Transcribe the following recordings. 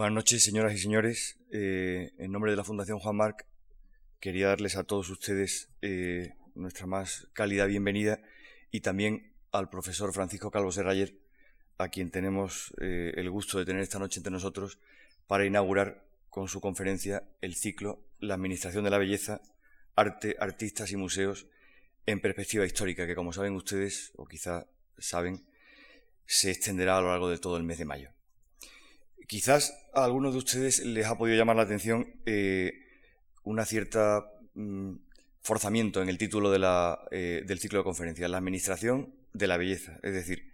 Buenas noches, señoras y señores. Eh, en nombre de la Fundación Juan Marc, quería darles a todos ustedes eh, nuestra más cálida bienvenida y también al profesor Francisco Calvo Serrayer, a quien tenemos eh, el gusto de tener esta noche entre nosotros para inaugurar con su conferencia el ciclo La Administración de la Belleza, Arte, Artistas y Museos en Perspectiva Histórica, que como saben ustedes, o quizá saben, se extenderá a lo largo de todo el mes de mayo. Quizás a algunos de ustedes les ha podido llamar la atención eh, una cierta mm, forzamiento en el título eh, del ciclo de conferencias, la administración de la belleza. Es decir,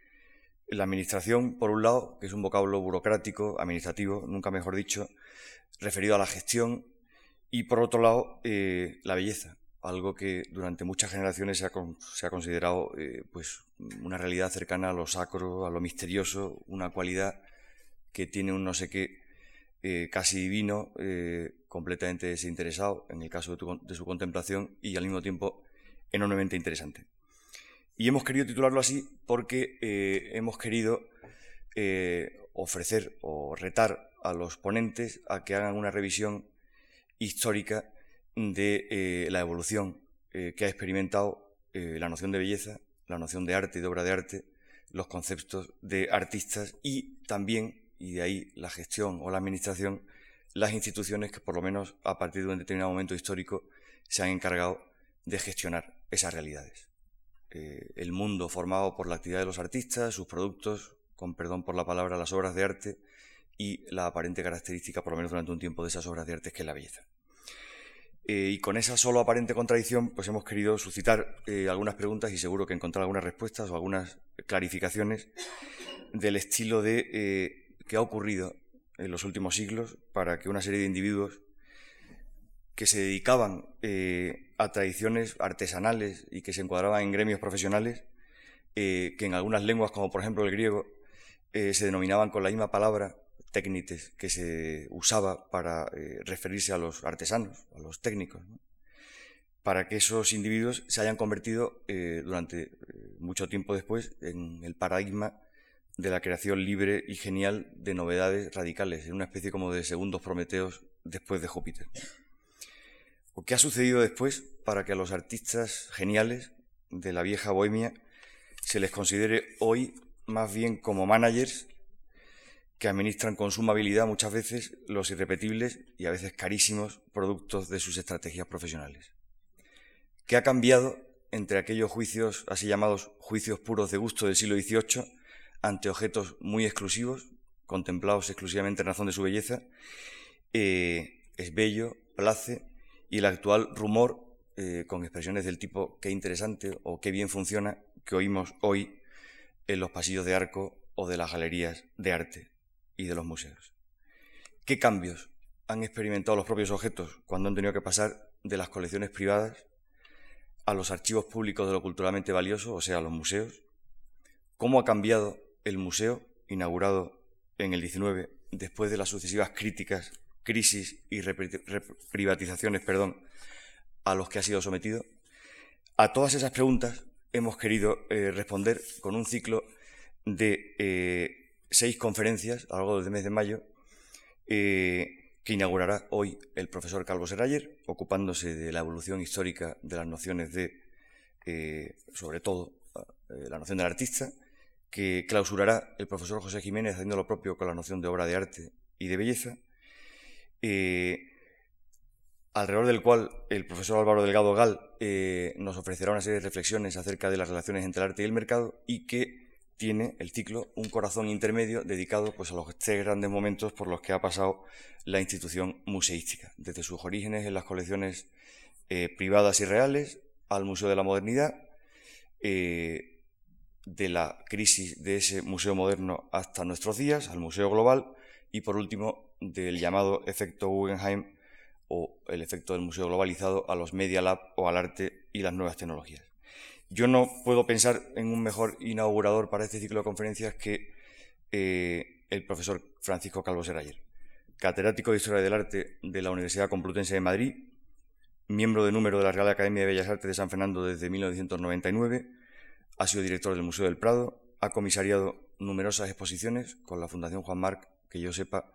la administración, por un lado, que es un vocablo burocrático, administrativo, nunca mejor dicho, referido a la gestión, y por otro lado, eh, la belleza, algo que durante muchas generaciones se ha, considerado pues, una realidad cercana a lo sacro, a lo misterioso, una cualidad que tiene un no sé qué eh, casi divino, eh, completamente desinteresado en el caso de, su contemplación y al mismo tiempo enormemente interesante. Y hemos querido titularlo así porque eh, hemos querido ofrecer o retar a los ponentes a que hagan una revisión histórica de la evolución que ha experimentado la noción de belleza, la noción de arte y de obra de arte, los conceptos de artistas y también y de ahí la gestión o la administración, las instituciones que por lo menos a partir de un determinado momento histórico se han encargado de gestionar esas realidades. Eh, el mundo formado por la actividad de los artistas, sus productos, con perdón por la palabra, las obras de arte y la aparente característica, por lo menos durante un tiempo, de esas obras de arte, que es la belleza. Eh, y con esa solo aparente contradicción, pues hemos querido suscitar eh, algunas preguntas y seguro que encontrar algunas respuestas o algunas clarificaciones del estilo de que ha ocurrido en los últimos siglos para que una serie de individuos que se dedicaban eh, a tradiciones artesanales y que se encuadraban en gremios profesionales, eh, que en algunas lenguas, como por ejemplo el griego, eh, se denominaban con la misma palabra, técnites, que se usaba para referirse a los artesanos, a los técnicos, para que esos individuos se hayan convertido durante mucho tiempo después en el paradigma de la creación libre y genial de novedades radicales, en una especie como de segundos Prometeos después de Júpiter. ¿O qué ha sucedido después para que a los artistas geniales de la vieja Bohemia se les considere hoy más bien como managers que administran con suma habilidad muchas veces los irrepetibles y a veces carísimos productos de sus estrategias profesionales? ¿Qué ha cambiado entre aquellos juicios, así llamados juicios puros de gusto del siglo XVIII, ante objetos muy exclusivos, contemplados exclusivamente en razón de su belleza, eh, es bello, place, y el actual rumor, eh, con expresiones del tipo qué interesante o qué bien funciona, que oímos hoy en los pasillos de arco o de las galerías de arte y de los museos. ¿Qué cambios han experimentado los propios objetos cuando han tenido que pasar de las colecciones privadas a los archivos públicos de lo culturalmente valioso, o sea, a los museos? ¿Cómo ha cambiado el museo, inaugurado en el 19, después de las sucesivas críticas, crisis y privatizaciones, perdón, a los que ha sido sometido? A todas esas preguntas hemos querido eh, responder con un ciclo de eh, seis conferencias a lo largo del mes de mayo eh, que inaugurará hoy el profesor Calvo Serayer, ocupándose de la evolución histórica de las nociones de, sobre todo, la noción del artista, que clausurará el profesor José Jiménez haciendo lo propio con la noción de obra de arte y de belleza, eh, alrededor del cual el profesor Álvaro Delgado Gal eh, nos ofrecerá una serie de reflexiones acerca de las relaciones entre el arte y el mercado y que tiene el ciclo un corazón intermedio dedicado pues, a los tres grandes momentos por los que ha pasado la institución museística, desde sus orígenes en las colecciones eh, privadas y reales al Museo de la Modernidad, de la crisis de ese museo moderno hasta nuestros días, al museo global, y por último del llamado efecto Guggenheim o el efecto del museo globalizado a los Media Lab o al arte y las nuevas tecnologías. Yo no puedo pensar en un mejor inaugurador para este ciclo de conferencias que eh, el profesor Francisco Calvo Serayer, catedrático de Historia del Arte de la Universidad Complutense de Madrid, miembro de número de la Real Academia de Bellas Artes de San Fernando desde 1999, ha sido director del Museo del Prado, ha comisariado numerosas exposiciones con la Fundación Juan Marc, que yo sepa,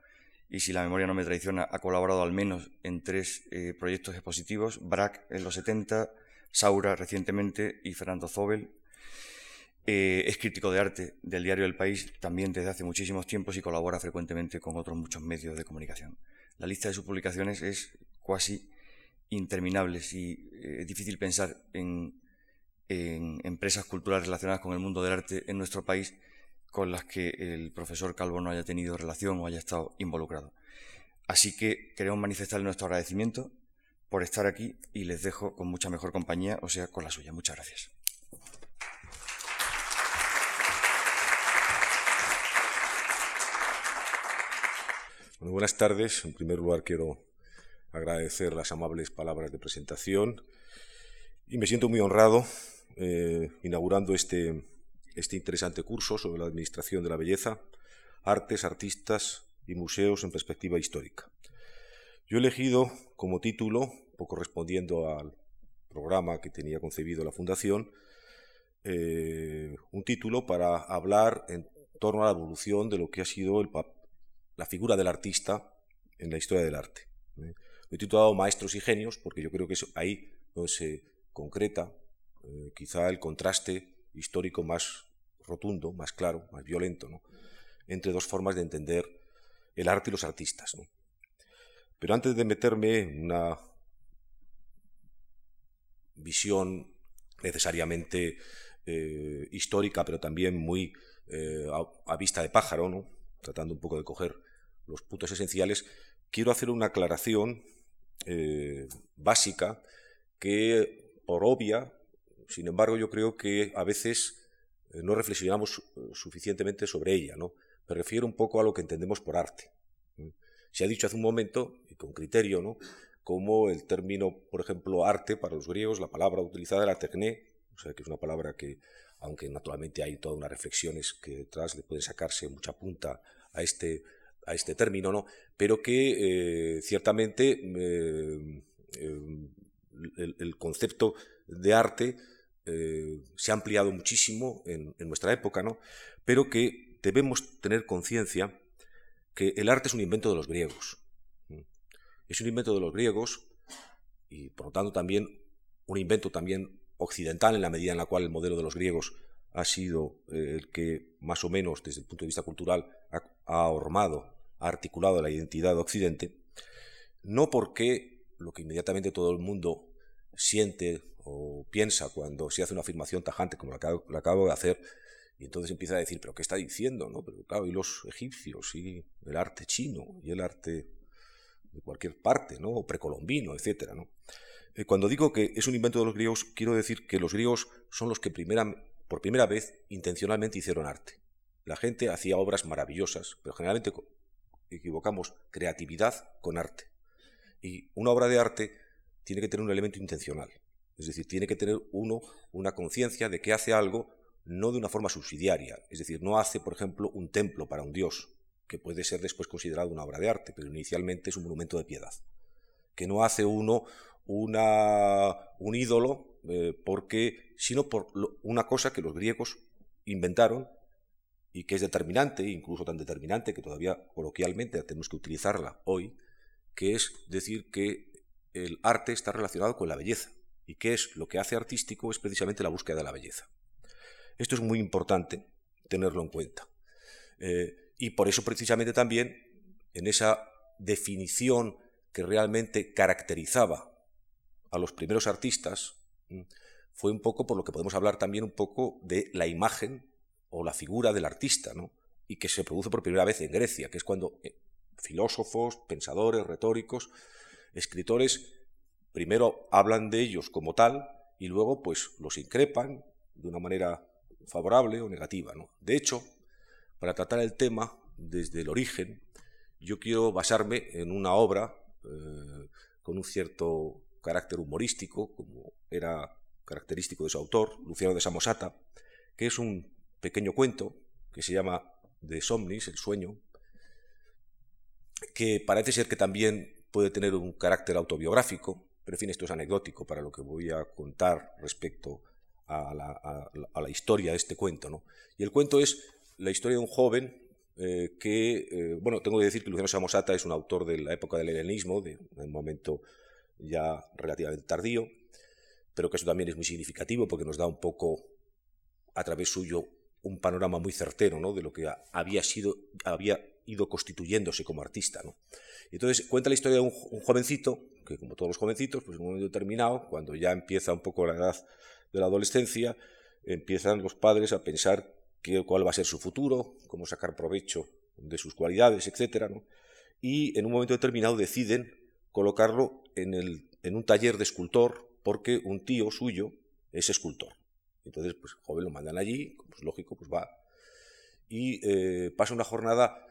y si la memoria no me traiciona, ha colaborado al menos en tres eh, proyectos expositivos, BRAC en los 70, Saura recientemente y Fernando Zobel. Eh, es crítico de arte del diario El País también desde hace muchísimos tiempos y colabora frecuentemente con otros muchos medios de comunicación. La lista de sus publicaciones es casi interminable y eh, es difícil pensar en, en empresas culturales relacionadas con el mundo del arte en nuestro país con las que el profesor Calvo no haya tenido relación o haya estado involucrado. Así que queremos manifestarle nuestro agradecimiento por estar aquí y les dejo con mucha mejor compañía, o sea, con la suya. Muchas gracias. buenas tardes. En primer lugar, quiero agradecer las amables palabras de presentación y me siento muy honrado eh, inaugurando este este interesante curso sobre la administración de la belleza, artes, artistas y museos en perspectiva histórica. Yo he elegido como título, poco respondiendo al programa que tenía concebido la Fundación, eh, un título para hablar en torno a la evolución de lo que ha sido la figura del artista en la historia del arte. ¿eh? Lo he titulado Maestros y Genios porque yo creo que es ahí donde se concreta eh, quizá el contraste histórico más rotundo, más claro, más violento, entre dos formas de entender el arte y los artistas. Pero antes de meterme en una visión necesariamente eh, histórica, pero también muy eh, a, vista de pájaro, ¿no? tratando un poco de coger los puntos esenciales, quiero hacer una aclaración básica que, por obvia, sin embargo, yo creo que a veces eh, no reflexionamos eh, suficientemente sobre ella. ¿no? Me refiero un poco a lo que entendemos por arte. Se ha dicho hace un momento, y con criterio, ¿no? como el término, por ejemplo, arte para los griegos, la palabra utilizada era tecné, o sea que es una palabra que, aunque naturalmente hay todas unas reflexiones que detrás le pueden sacarse mucha punta a este, a este término, ¿no? pero que eh, ciertamente el, concepto de arte eh, se ha ampliado muchísimo en, nuestra época, ¿no? pero que debemos tener conciencia que el arte es un invento de los griegos. Es un invento de los griegos y por lo tanto también un invento también occidental en la medida en la cual el modelo de los griegos ha sido eh, el que más o menos desde el punto de vista cultural ha, ha ahormado, ha articulado la identidad de Occidente, no porque lo que inmediatamente todo el mundo siente o piensa cuando se hace una afirmación tajante como la que, acabo de hacer, y entonces empieza a decir, pero ¿qué está diciendo? ¿no? Pero claro, y los egipcios, y el arte chino, y el arte de cualquier parte, ¿no? precolombino, etc. ¿no? Eh, cuando digo que es un invento de los griegos, quiero decir que los griegos son los que por primera vez intencionalmente hicieron arte. La gente hacía obras maravillosas, pero generalmente equivocamos creatividad con arte. Y una obra de arte tiene que tener un elemento intencional. Es decir, tiene que tener uno una conciencia de que hace algo no de una forma subsidiaria. Es decir, no hace, por ejemplo, un templo para un dios, que puede ser después considerado una obra de arte, pero inicialmente es un monumento de piedad. Que no hace uno una, un ídolo eh, porque, sino por una cosa que los griegos inventaron y que es determinante, incluso tan determinante que todavía coloquialmente tenemos que utilizarla hoy, que es decir que el arte está relacionado con la belleza y qué es lo que hace artístico es precisamente la búsqueda de la belleza. Esto es muy importante tenerlo en cuenta. Eh, y por eso precisamente también en esa definición que realmente caracterizaba a los primeros artistas, fue un poco por lo que podemos hablar también un poco de la imagen o la figura del artista, ¿no? y que se produce por primera vez en Grecia, que es cuando eh, filósofos, pensadores, retóricos, escritores primero hablan de ellos como tal y luego pues los increpan de una manera favorable o negativa. De hecho, para tratar el tema desde el origen, yo quiero basarme en una obra eh, con un cierto carácter humorístico, como era característico de su autor, Luciano de Samosata, que es un pequeño cuento que se llama De Somnis, el sueño, que parece ser que también puede tener un carácter autobiográfico, pero en fin, esto es anecdótico para lo que voy a contar respecto a la, historia de este cuento. ¿no? Y el cuento es la historia de un joven eh, que, eh, bueno, tengo que decir que Luciano Samosata es un autor de la época del helenismo, de un momento ya relativamente tardío, pero que eso también es muy significativo porque nos da un poco, a través suyo, un panorama muy certero ¿no? de lo que había, sido, había ido constituyéndose como artista. ¿no? Entonces cuenta la historia de un, jovencito, que como todos los jovencitos, pues en un momento determinado, cuando ya empieza un poco la edad de la adolescencia, empiezan los padres a pensar cuál va a ser su futuro, cómo sacar provecho de sus cualidades, etc. Y en un momento determinado deciden colocarlo en, el, en un taller de escultor porque un tío suyo es escultor. Entonces, pues joven lo mandan allí, pues lógico, pues va. Y eh, pasa una jornada,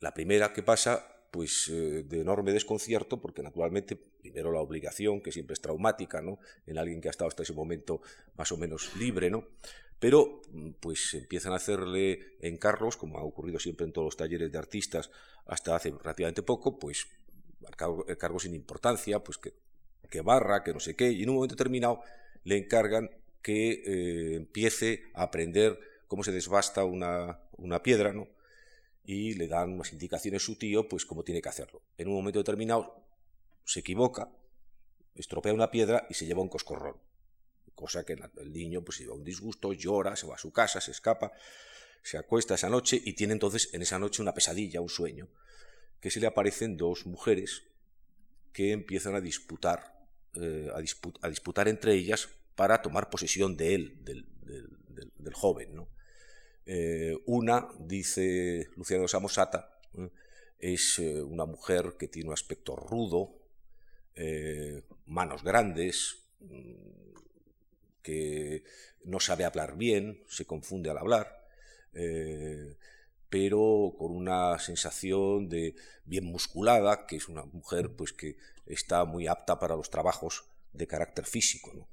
la primera que pasa, pues eh, de enorme desconcierto, porque naturalmente, primero la obligación, que siempre es traumática, ¿no? En alguien que ha estado hasta ese momento más o menos libre, ¿no? Pero, mm, pues empiezan a hacerle encargos, como ha ocurrido siempre en todos los talleres de artistas hasta hace relativamente poco, pues cargos sin importancia, pues que, que barra, que no sé qué, y en un momento determinado le encargan que eh, empiece a aprender cómo se desbasta una, una piedra, ¿no? Y le dan unas indicaciones a su tío, pues cómo tiene que hacerlo. En un momento determinado se equivoca, estropea una piedra y se lleva un coscorrón. Cosa que el niño pues lleva un disgusto, llora, se va a su casa, se escapa, se acuesta esa noche y tiene entonces en esa noche una pesadilla, un sueño, que se le aparecen dos mujeres que empiezan a disputar, eh, a disputar entre ellas para tomar posesión de él, del, joven. ¿no? Eh, una, dice Luciano Samosata, es eh, una mujer que tiene un aspecto rudo, eh, manos grandes, mm, que no sabe hablar bien, se confunde al hablar, pero con una sensación de bien musculada, que es una mujer pues, que está muy apta para los trabajos de carácter físico.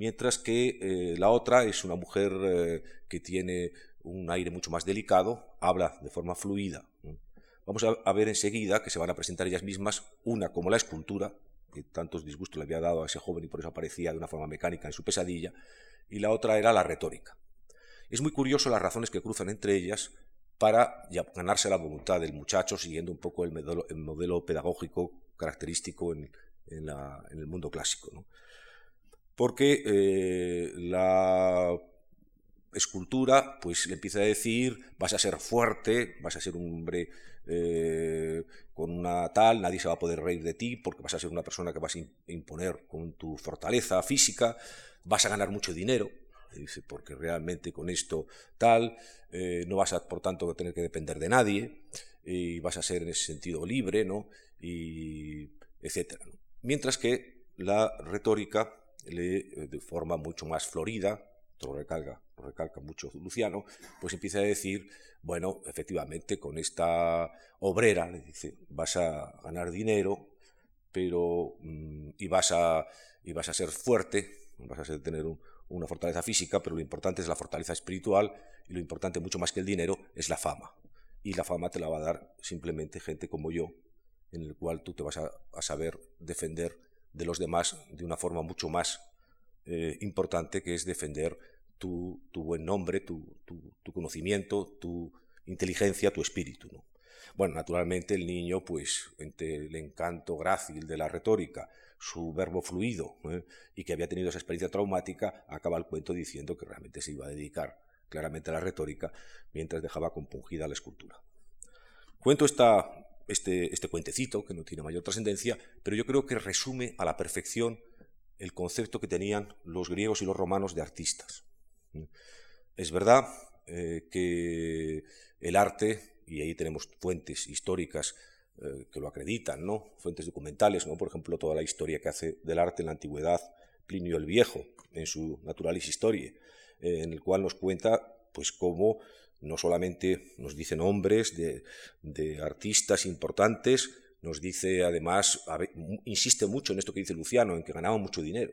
Mientras que eh, la otra es una mujer eh, que tiene un aire mucho más delicado, habla de forma fluida. Vamos a, ver enseguida que se van a presentar ellas mismas, una como la escultura, que tantos disgustos le había dado a ese joven y por eso aparecía de una forma mecánica en su pesadilla, y la otra era la retórica. Es muy curioso las razones que cruzan entre ellas para ganarse la voluntad del muchacho siguiendo un poco el modelo, pedagógico característico en, el mundo clásico. Porque eh, la escultura pues le empieza a decir vas a ser fuerte, vas a ser un hombre eh, con una tal, nadie se va a poder reír de ti porque vas a ser una persona que vas a imponer con tu fortaleza física, vas a ganar mucho dinero, porque realmente con esto tal, eh, no vas a por tanto tener que depender de nadie y vas a ser en ese sentido libre, ¿no? Y etcétera. Mientras que la retórica eh, de forma mucho más florida, lo recalca, recalca mucho Luciano, pues empieza a decir, bueno, efectivamente, con esta obrera, le dice, vas a ganar dinero, pero mm, y, vas a, y vas a ser fuerte, vas a tener una fortaleza física, pero lo importante es la fortaleza espiritual y lo importante mucho más que el dinero es la fama. Y la fama te la va a dar simplemente gente como yo, en el cual tú te vas a saber defender de los demás de una forma mucho más eh, importante que es defender tu, buen nombre, tu, conocimiento, tu inteligencia, tu espíritu. Bueno, naturalmente el niño, pues, entre el encanto grácil de la retórica, su verbo fluido ¿eh? y que había tenido esa experiencia traumática, acaba el cuento diciendo que realmente se iba a dedicar claramente a la retórica mientras dejaba compungida la escultura. Cuento esta este, este, cuentecito, que no tiene mayor trascendencia, pero yo creo que resume a la perfección el concepto que tenían los griegos y los romanos de artistas. Es verdad eh, que el arte, y ahí tenemos fuentes históricas eh, que lo acreditan, ¿no? fuentes documentales, ¿no? por ejemplo, toda la historia que hace del arte en la antigüedad Plinio el Viejo, en su Naturalis Historiae, eh, en el cual nos cuenta pues cómo no solamente nos dice nombres de, artistas importantes, nos dice además, insiste mucho en esto que dice Luciano, en que ganaban mucho dinero,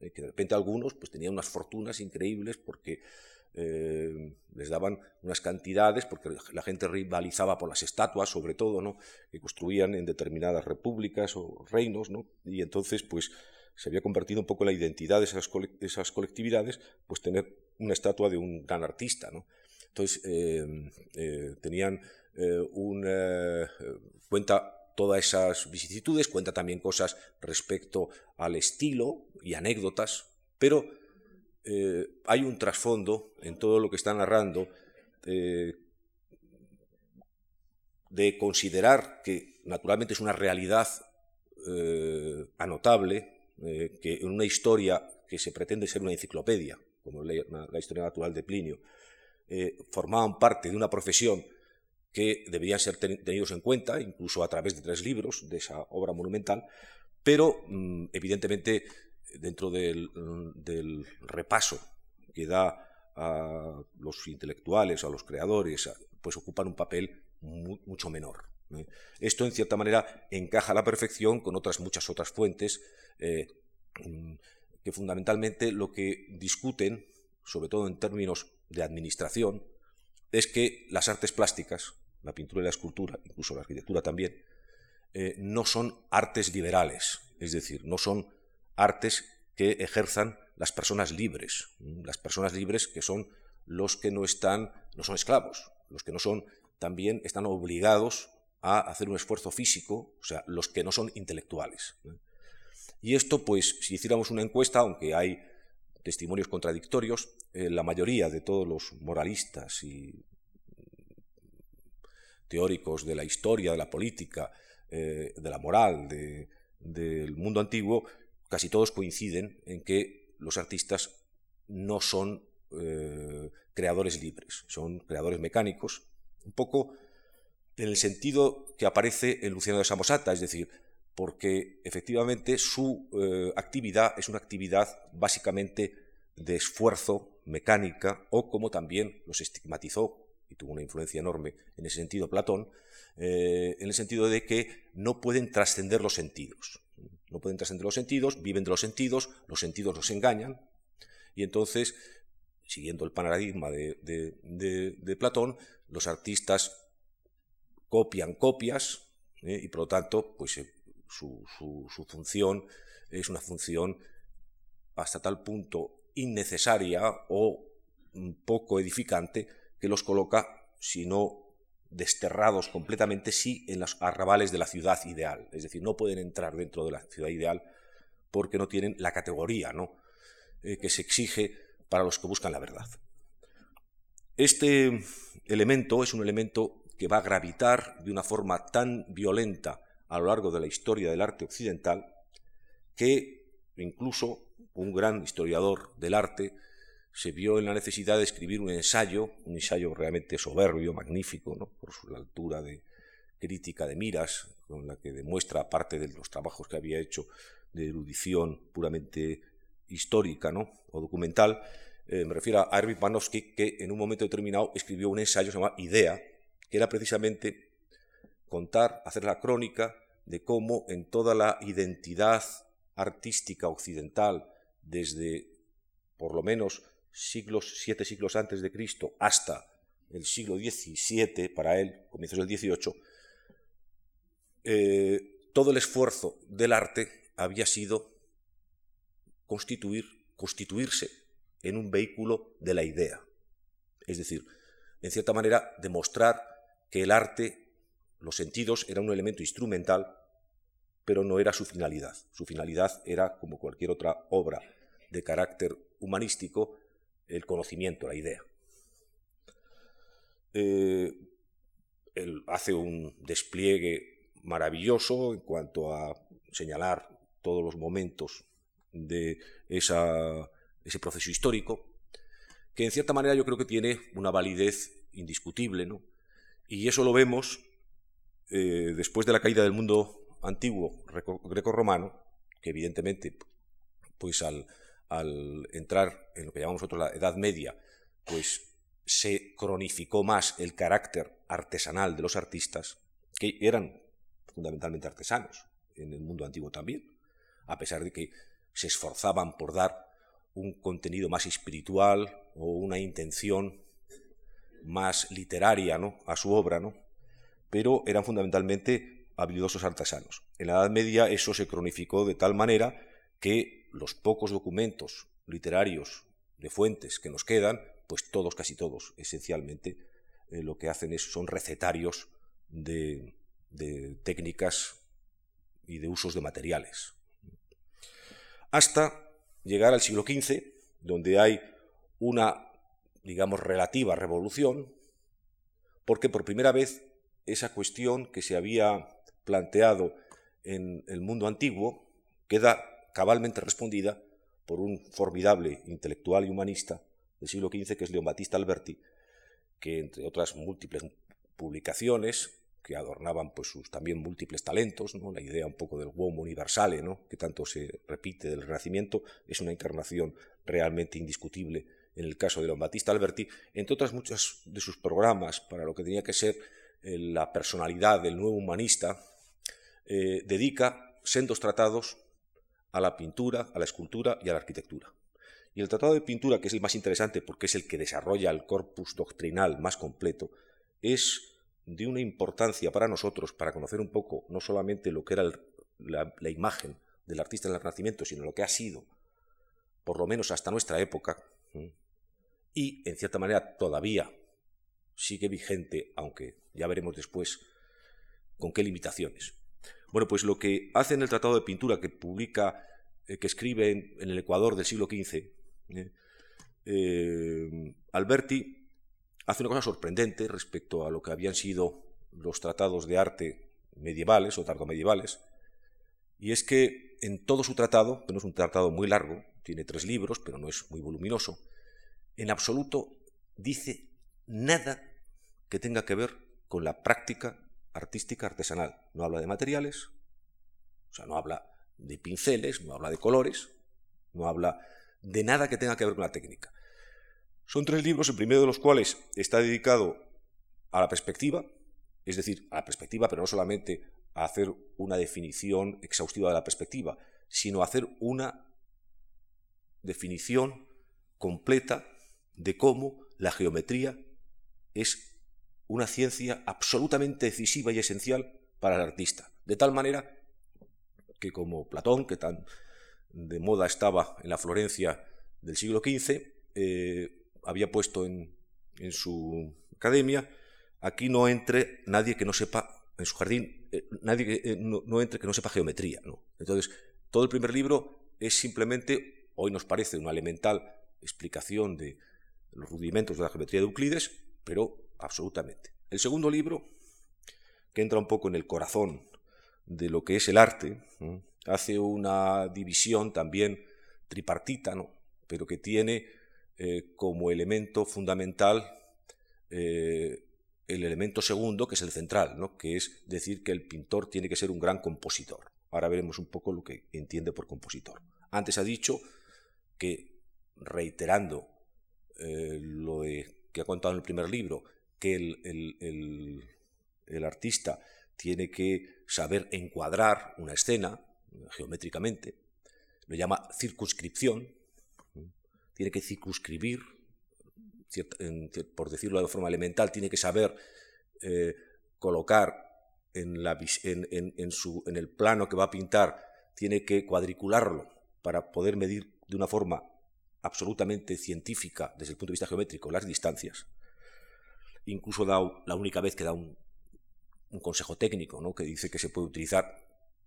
que de repente algunos pues, tenían unas fortunas increíbles porque eh, les daban unas cantidades, porque la gente rivalizaba por las estatuas, sobre todo, ¿no? que construían en determinadas repúblicas o reinos, ¿no? y entonces pues se había convertido un poco en la identidad de esas, esas colectividades, pues tener una estatua de un gran artista. ¿no? Entonces, tenían un, cuenta todas esas vicisitudes, cuenta también cosas respecto al estilo y anécdotas, pero hay un trasfondo en todo lo que está narrando de considerar que naturalmente es una realidad eh, anotable, eh, que en una historia que se pretende ser una enciclopedia, como la, la historia natural de Plinio, eh, formaban parte de una profesión que deberían ser tenidos en cuenta, incluso a través de tres libros de esa obra monumental, pero mm, evidentemente dentro del, del, repaso que da a los intelectuales, a los creadores, pues ocupan un papel mucho menor. ¿eh? Esto, en cierta manera, encaja a la perfección con otras muchas otras fuentes eh, mm, que fundamentalmente lo que discuten, sobre todo en términos de administración, es que las artes plásticas, la pintura y la escultura, incluso la arquitectura también, eh, no son artes liberales, es decir, no son artes que ejerzan las personas libres, las personas libres que son los que no están, no son esclavos, los que no son también están obligados a hacer un esfuerzo físico, o sea, los que no son intelectuales. Y esto, pues, si hiciéramos una encuesta, aunque hay testimonios contradictorios, eh, la mayoría de todos los moralistas y teóricos de la historia, de la política, eh, de la moral, del mundo antiguo, casi todos coinciden en que los artistas no son eh, creadores libres, son creadores mecánicos. Un poco en el sentido que aparece en Luciano de Samosata, es decir, porque efectivamente su eh, actividad es una actividad básicamente de esfuerzo mecánica, o como también los estigmatizó, y tuvo una influencia enorme en ese sentido Platón, eh, en el sentido de que no pueden trascender los sentidos. No pueden trascender los sentidos, viven de los sentidos, los sentidos los engañan, y entonces, siguiendo el paradigma de Platón, los artistas copian copias ¿eh? y por lo tanto pues, eh, su, función es una función hasta tal punto innecesaria o poco edificante que los coloca, si no desterrados completamente, sí en los arrabales de la ciudad ideal. Es decir, no pueden entrar dentro de la ciudad ideal porque no tienen la categoría ¿no? Eh, que se exige para los que buscan la verdad. Este elemento es un elemento que va a gravitar de una forma tan violenta a lo largo de la historia del arte occidental que incluso un gran historiador del arte se vio en la necesidad de escribir un ensayo, un ensayo realmente soberbio, magnífico, por su altura de crítica de miras, con la que demuestra parte de los trabajos que había hecho de erudición puramente histórica ¿no? o documental, eh, me refiero a Erwin Panofsky, que en un momento determinado escribió un ensayo llamado Idea, que era precisamente contar, hacer la crónica de cómo en toda la identidad artística occidental, desde por lo menos siglos, siete siglos antes de Cristo hasta el siglo XVII, para él, comienzos del XVIII, eh, todo el esfuerzo del arte había sido constituir, constituirse en un vehículo de la idea. Es decir, en cierta manera, demostrar que el arte, los sentidos, era un elemento instrumental, pero no era su finalidad. Su finalidad era, como cualquier otra obra de carácter humanístico, el conocimiento, la idea. Eh, él hace un despliegue maravilloso en cuanto a señalar todos los momentos de ese proceso histórico, que en cierta manera yo creo que tiene una validez indiscutible, ¿no? Y eso lo vemos eh, después de la caída del mundo antiguo greco-romano, que evidentemente, pues al, entrar en lo que llamamos nosotros la Edad Media, pues se cronificó más el carácter artesanal de los artistas, que eran fundamentalmente artesanos en el mundo antiguo también, a pesar de que se esforzaban por dar un contenido más espiritual o una intención más literaria ¿no? a su obra, ¿no? Pero eran fundamentalmente habilidosos artesanos. En la Edad Media eso se cronificó de tal manera que los pocos documentos literarios de fuentes que nos quedan pues todos, casi todos, esencialmente, eh, lo que hacen es, son recetarios de, técnicas y de usos de materiales. Hasta llegar al siglo XV, donde hay una, digamos, relativa revolución, porque por primera vez esa cuestión que se había planteado en el mundo antiguo queda cabalmente respondida por un formidable intelectual y humanista del siglo XV, que es León Battista Alberti, que entre otras múltiples publicaciones que adornaban pues sus también múltiples talentos, ¿no? la idea un poco del uomo universale, ¿no? que tanto se repite del Renacimiento, es una encarnación realmente indiscutible en el caso de León Battista Alberti, entre otras muchas de sus programas para lo que tenía que ser la personalidad del nuevo humanista, eh, dedica sendos tratados a la pintura, a la escultura y a la arquitectura. Y el tratado de pintura, que es el más interesante porque es el que desarrolla el corpus doctrinal más completo, es de una importancia para nosotros, para conocer un poco no solamente lo que era la, imagen del artista en el Renacimiento, sino lo que ha sido, por lo menos hasta nuestra época, y en cierta manera todavía sigue vigente, aunque ya veremos después con qué limitaciones. Bueno, pues lo que hace en el Tratado de Pintura que publica, eh, que escribe en, el Ecuador del siglo XV, ¿eh? Eh, Alberti hace una cosa sorprendente respecto a lo que habían sido los tratados de arte medievales o tardomedievales, y es que en todo su tratado, que no es un tratado muy largo, tiene tres libros, pero no es muy voluminoso, en absoluto dice nada que tenga que ver con la práctica artística artesanal. No habla de materiales, o sea, no habla de pinceles, no habla de colores, no habla de nada que tenga que ver con la técnica. Son tres libros, el primero de los cuales está dedicado a la perspectiva, es decir, a la perspectiva, pero no solamente a hacer una definición exhaustiva de la perspectiva, sino a hacer una definición completa de cómo la geometría es una ciencia absolutamente decisiva y esencial para el artista. De tal manera que como Platón, que tan de moda estaba en la Florencia del siglo XV, eh, había puesto en, su academia, aquí no entre nadie que no sepa, en su jardín, eh, nadie eh, no, entre que no sepa geometría. Entonces, todo el primer libro es simplemente, hoy nos parece una elemental explicación de los rudimentos de la geometría de Euclides, pero absolutamente. El segundo libro, que entra un poco en el corazón de lo que es el arte, hace una división también tripartita, ¿no? pero que tiene eh, como elemento fundamental eh, el elemento segundo, que es el central, ¿no? que es decir que el pintor tiene que ser un gran compositor. Ahora veremos un poco lo que entiende por compositor. Antes ha dicho que, reiterando eh, lo que ha contado en el primer libro, que el, el artista tiene que saber encuadrar una escena geométricamente, lo llama circunscripción, tiene que circunscribir, por decirlo de forma elemental, tiene que saber eh, colocar en, la, en, su, en el plano que va a pintar, tiene que cuadricularlo para poder medir de una forma absolutamente científica desde el punto de vista geométrico las distancias. Incluso da la única vez que da un, consejo técnico, ¿no? que dice que se puede utilizar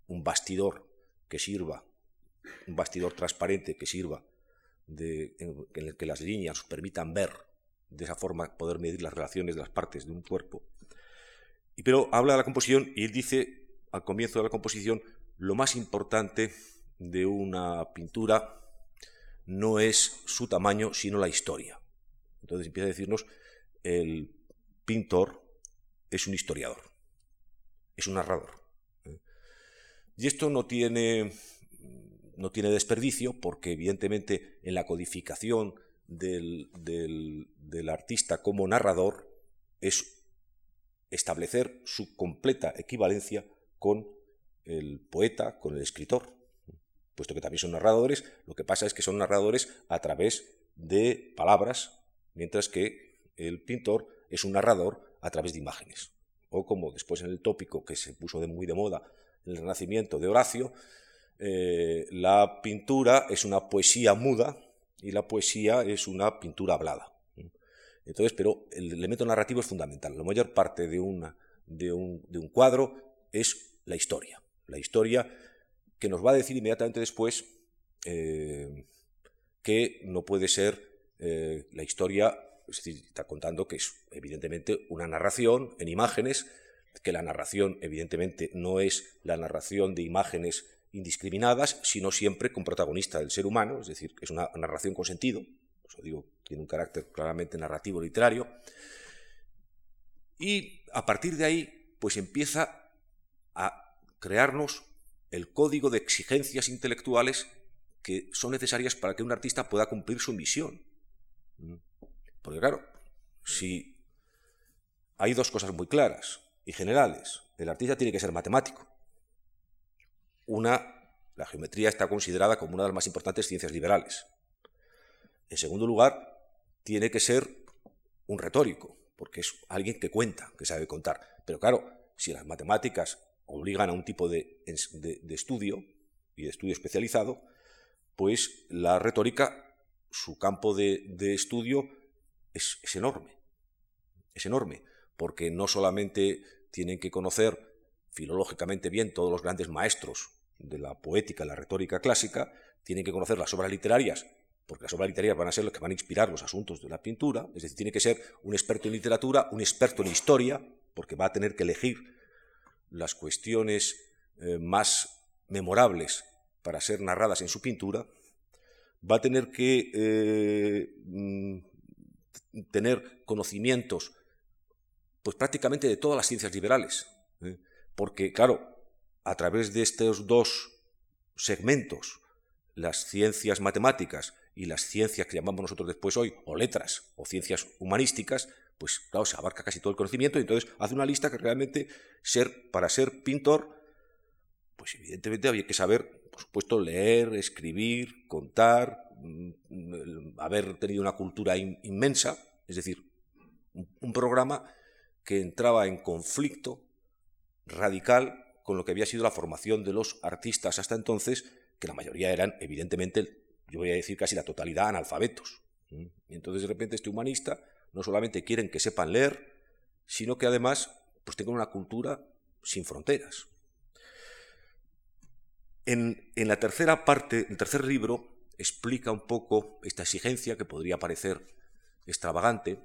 un bastidor que sirva, un bastidor transparente que sirva de, en, el que las líneas permitan ver de esa forma poder medir las relaciones de las partes de un cuerpo. Y pero habla de la composición y él dice al comienzo de la composición lo más importante de una pintura no es su tamaño, sino la historia. Entonces empieza a decirnos el pintor es un historiador es un narrador. ¿eh? Y esto no tiene, no tiene desperdicio porque evidentemente en la codificación del, del, artista como narrador es establecer su completa equivalencia con el poeta, con el escritor, puesto que también son narradores, lo que pasa es que son narradores a través de palabras, mientras que el pintor es un narrador a través de imágenes o como después en el tópico que se puso de muy de moda, el Renacimiento de Horacio, eh, la pintura es una poesía muda y la poesía es una pintura hablada. Entonces, pero el elemento narrativo es fundamental. La mayor parte de, una, de, un, de un cuadro es la historia. La historia que nos va a decir inmediatamente después eh, que no puede ser eh, la historia, es decir, está contando que es evidentemente una narración en imágenes, que la narración evidentemente no es la narración de imágenes indiscriminadas, sino siempre con protagonista del ser humano, es decir, que es una narración con sentido, digo, tiene un carácter claramente narrativo literario, y a partir de ahí, pues empieza a crearnos el código de exigencias intelectuales que son necesarias para que un artista pueda cumplir su misión. Porque claro, si hay dos cosas muy claras y generales, el artista tiene que ser matemático. Una, la geometría está considerada como una de las más importantes ciencias liberales. En segundo lugar, tiene que ser un retórico, porque es alguien que cuenta, que sabe contar. Pero claro, si las matemáticas obligan a un tipo de, estudio y de estudio especializado, pues la retórica, su campo de, estudio es, enorme. Es enorme, porque no solamente tienen que conocer filológicamente bien todos los grandes maestros de la poética, la retórica clásica, tienen que conocer las obras literarias, porque las obras literarias van a ser las que van a inspirar los asuntos de la pintura, es decir, tiene que ser un experto en literatura, un experto en historia, porque va a tener que elegir las cuestiones eh, más memorables para ser narradas en su pintura, va a tener que eh, mm, tener conocimientos pues prácticamente de todas las ciencias liberales, ¿eh? porque claro, a través de estos dos segmentos, las ciencias matemáticas y las ciencias que llamamos nosotros después hoy, o letras, o ciencias humanísticas, pues claro, se abarca casi todo el conocimiento y entonces hace una lista que realmente ser, para ser pintor, pues evidentemente había que saber, por supuesto, leer, escribir, contar, mm, haber tenido una cultura inmensa, es decir, un programa que entraba en conflicto radical con lo que había sido la formación de los artistas hasta entonces, que la mayoría eran, evidentemente, yo voy a decir casi la totalidad, analfabetos. Y entonces de repente este humanista no solamente quieren que sepan leer, sino que además pues tengan una cultura sin fronteras. En, la tercera parte, el tercer libro, explica un poco esta exigencia que podría parecer extravagante.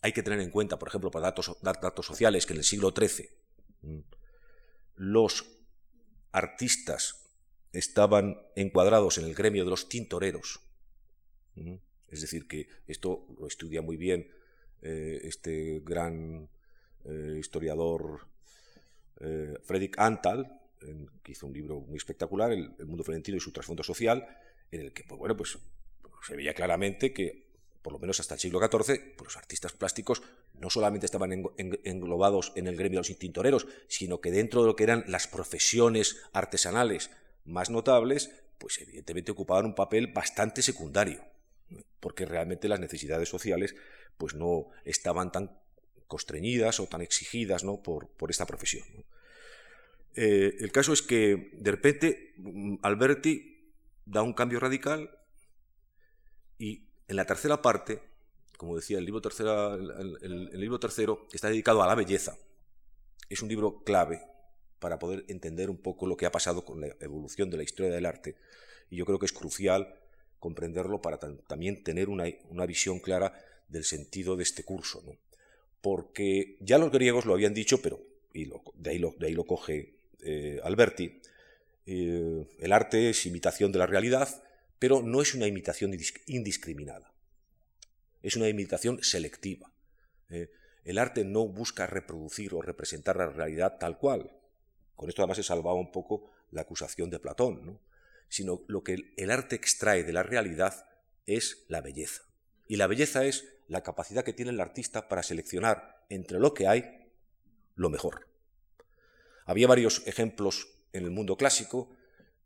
Hay que tener en cuenta, por ejemplo, para datos, sociales, que en el siglo XIII los artistas estaban encuadrados en el gremio de los tintoreros. Es decir, que esto lo estudia muy bien eh, este gran eh, historiador eh, Fredrik Antal, que hizo un libro muy espectacular, el, Mundo Florentino y su trasfondo social, en el que, pues, bueno, pues se veía claramente que, por lo menos hasta el siglo XIV, pues, los artistas plásticos no solamente estaban englobados en el gremio de los tintoreros, sino que dentro de lo que eran las profesiones artesanales más notables, pues evidentemente ocupaban un papel bastante secundario, porque realmente las necesidades sociales pues no estaban tan constreñidas o tan exigidas ¿no? por, por esta profesión. Eh, el caso es que de repente mm, Alberti da un cambio radical y en la tercera parte, como decía, el libro, tercera, el libro tercero está dedicado a la belleza. Es un libro clave para poder entender un poco lo que ha pasado con la evolución de la historia del arte y yo creo que es crucial comprenderlo para también tener una, visión clara del sentido de este curso. ¿no? Porque ya los griegos lo habían dicho, pero y de, ahí lo, de ahí lo coge eh, Alberti, eh, el arte es imitación de la realidad, pero no es una imitación indiscriminada, es una imitación selectiva. ¿eh? el arte no busca reproducir o representar la realidad tal cual. Con esto además se salvaba un poco la acusación de Platón, ¿no? sino lo que el arte extrae de la realidad es la belleza. Y la belleza es la capacidad que tiene el artista para seleccionar entre lo que hay lo mejor. Había varios ejemplos en el mundo clásico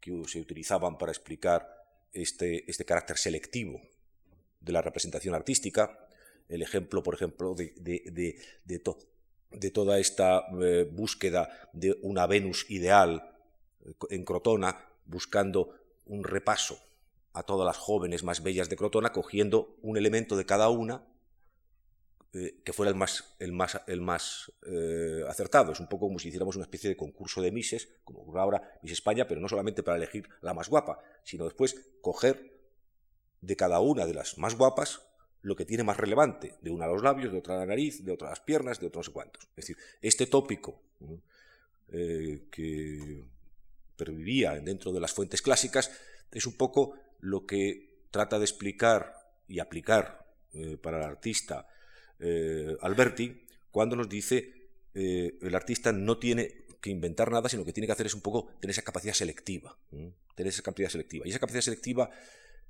que se utilizaban para explicar este, este carácter selectivo de la representación artística. El ejemplo, por ejemplo, de, toda esta eh, búsqueda de una Venus ideal eh, en Crotona buscando un repaso a todas las jóvenes más bellas de Crotona, cogiendo un elemento de cada una eh, que fuera el más, el más, el más eh, acertado. Es un poco como si hiciéramos una especie de concurso de Mises, como ocurre ahora Miss España, pero no solamente para elegir la más guapa, sino después coger de cada una de las más guapas lo que tiene más relevante, de una a los labios, de otra a la nariz, de otra a las piernas, de otros no sé cuántos. Es decir, este tópico eh, que pervivía dentro de las fuentes clásicas es un poco lo que trata de explicar y aplicar para el artista eh, Alberti cuando nos dice eh, el artista no tiene que inventar nada, sino que tiene que hacer es un poco tener esa capacidad selectiva. Tener esa capacidad selectiva. Y esa capacidad selectiva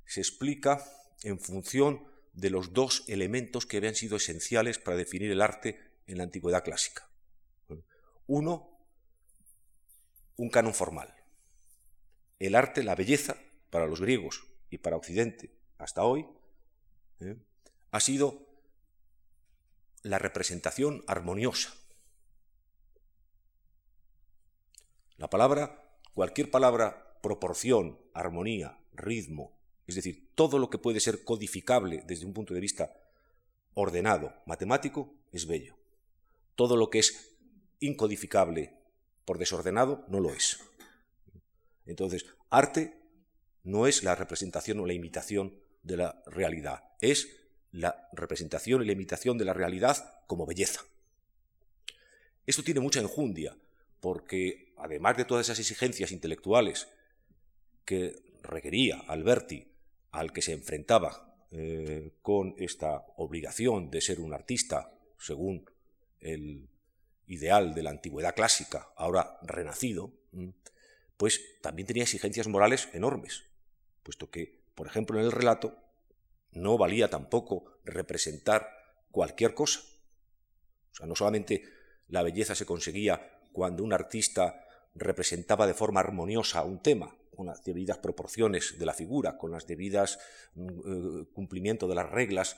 se explica en función de los dos elementos que habían sido esenciales para definir el arte en la antigüedad clásica. Uno, un canon formal. El arte, la belleza, para los griegos y para Occidente hasta hoy, ha sido la representación armoniosa. La palabra, cualquier palabra, proporción, armonía, ritmo, es decir, todo lo que puede ser codificable desde un punto de vista ordenado, matemático, es bello. Todo lo que es incodificable por desordenado no lo es. Entonces, arte no es la representación o la imitación de la realidad, es la representación y la imitación de la realidad como belleza. Esto tiene mucha enjundia, porque además de todas esas exigencias intelectuales que requería Alberti, al que se enfrentaba eh, con esta obligación de ser un artista según el ideal de la antigüedad clásica, ahora renacido, pues también tenía exigencias morales enormes, puesto que, por ejemplo, en el relato no valía tampoco representar cualquier cosa. O sea, no solamente la belleza se conseguía cuando un artista representaba de forma armoniosa un tema, con las debidas proporciones de la figura, con las debidas mm, eh, cumplimiento de las reglas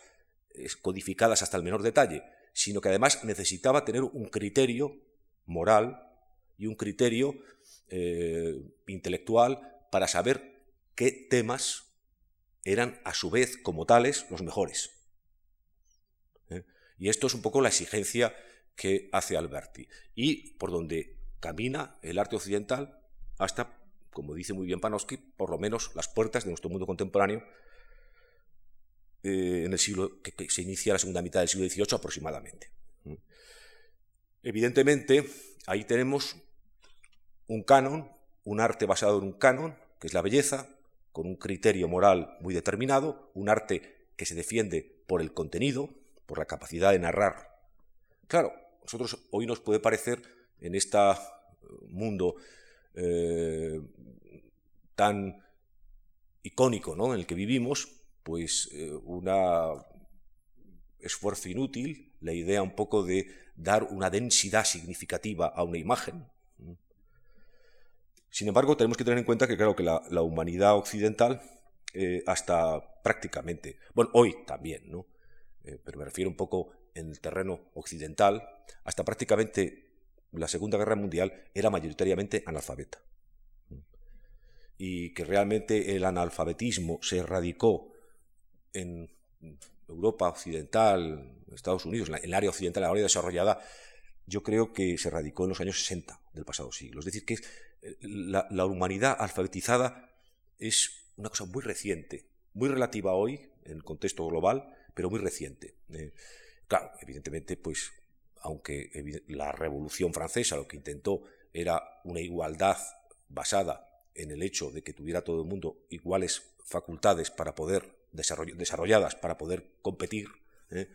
codificadas hasta el menor detalle, sino que además necesitaba tener un criterio moral y un criterio eh, intelectual para saber qué temas eran a su vez como tales los mejores. ¿Eh? Y esto es un poco la exigencia que hace Alberti y por donde camina el arte occidental hasta, como dice muy bien Panofsky, por lo menos las puertas de nuestro mundo contemporáneo eh, en el siglo que, se inicia la segunda mitad del siglo XVIII aproximadamente. ¿Mm? Evidentemente, ahí tenemos un canon, un arte basado en un canon, que es la belleza, con un criterio moral muy determinado, un arte que se defiende por el contenido, por la capacidad de narrar. Claro, nosotros hoy nos puede parecer en este mundo eh, tan icónico ¿no? en el que vivimos, pues eh, un esfuerzo inútil, la idea un poco de dar una densidad significativa a una imagen. Sin embargo, tenemos que tener en cuenta que, claro, que la, humanidad occidental, eh, hasta prácticamente, bueno, hoy también, ¿no? Eh, pero me refiero un poco en el terreno occidental, hasta prácticamente la Segunda Guerra Mundial era mayoritariamente analfabeta. Y que realmente el analfabetismo se erradicó en Europa occidental, Estados Unidos, en el área occidental, en la área desarrollada, yo creo que se radicó en los años 60 del pasado siglo. Es decir, que eh, la, humanidad alfabetizada es una cosa muy reciente, muy relativa hoy en el contexto global, pero muy reciente. Eh, claro, evidentemente, pues, aunque la Revolución Francesa lo que intentó era una igualdad basada en el hecho de que tuviera todo el mundo iguales facultades para poder desarrolladas para poder competir, ¿eh?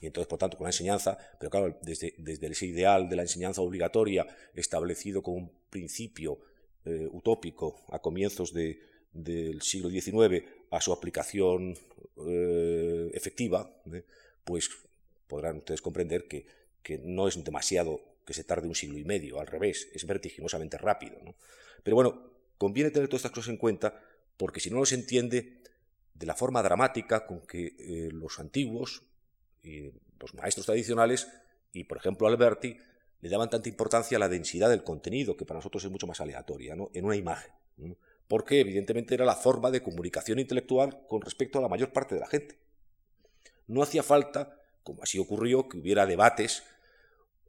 y entonces, por tanto, con la enseñanza, pero claro, desde, desde ese ideal de la enseñanza obligatoria establecido como un principio eh, utópico a comienzos del siglo XIX a su aplicación eh, efectiva, ¿eh? pues podrán ustedes comprender que, que, no es demasiado que se tarde un siglo y medio, al revés, es vertiginosamente rápido. Pero bueno, conviene tener todas estas cosas en cuenta porque si no se entiende de la forma dramática con que los antiguos, y los maestros tradicionales y, por ejemplo, Alberti, le daban tanta importancia a la densidad del contenido, que para nosotros es mucho más aleatoria, ¿no? en una imagen. Porque, evidentemente, era la forma de comunicación intelectual con respecto a la mayor parte de la gente. No hacía falta como así ocurrió, que hubiera debates,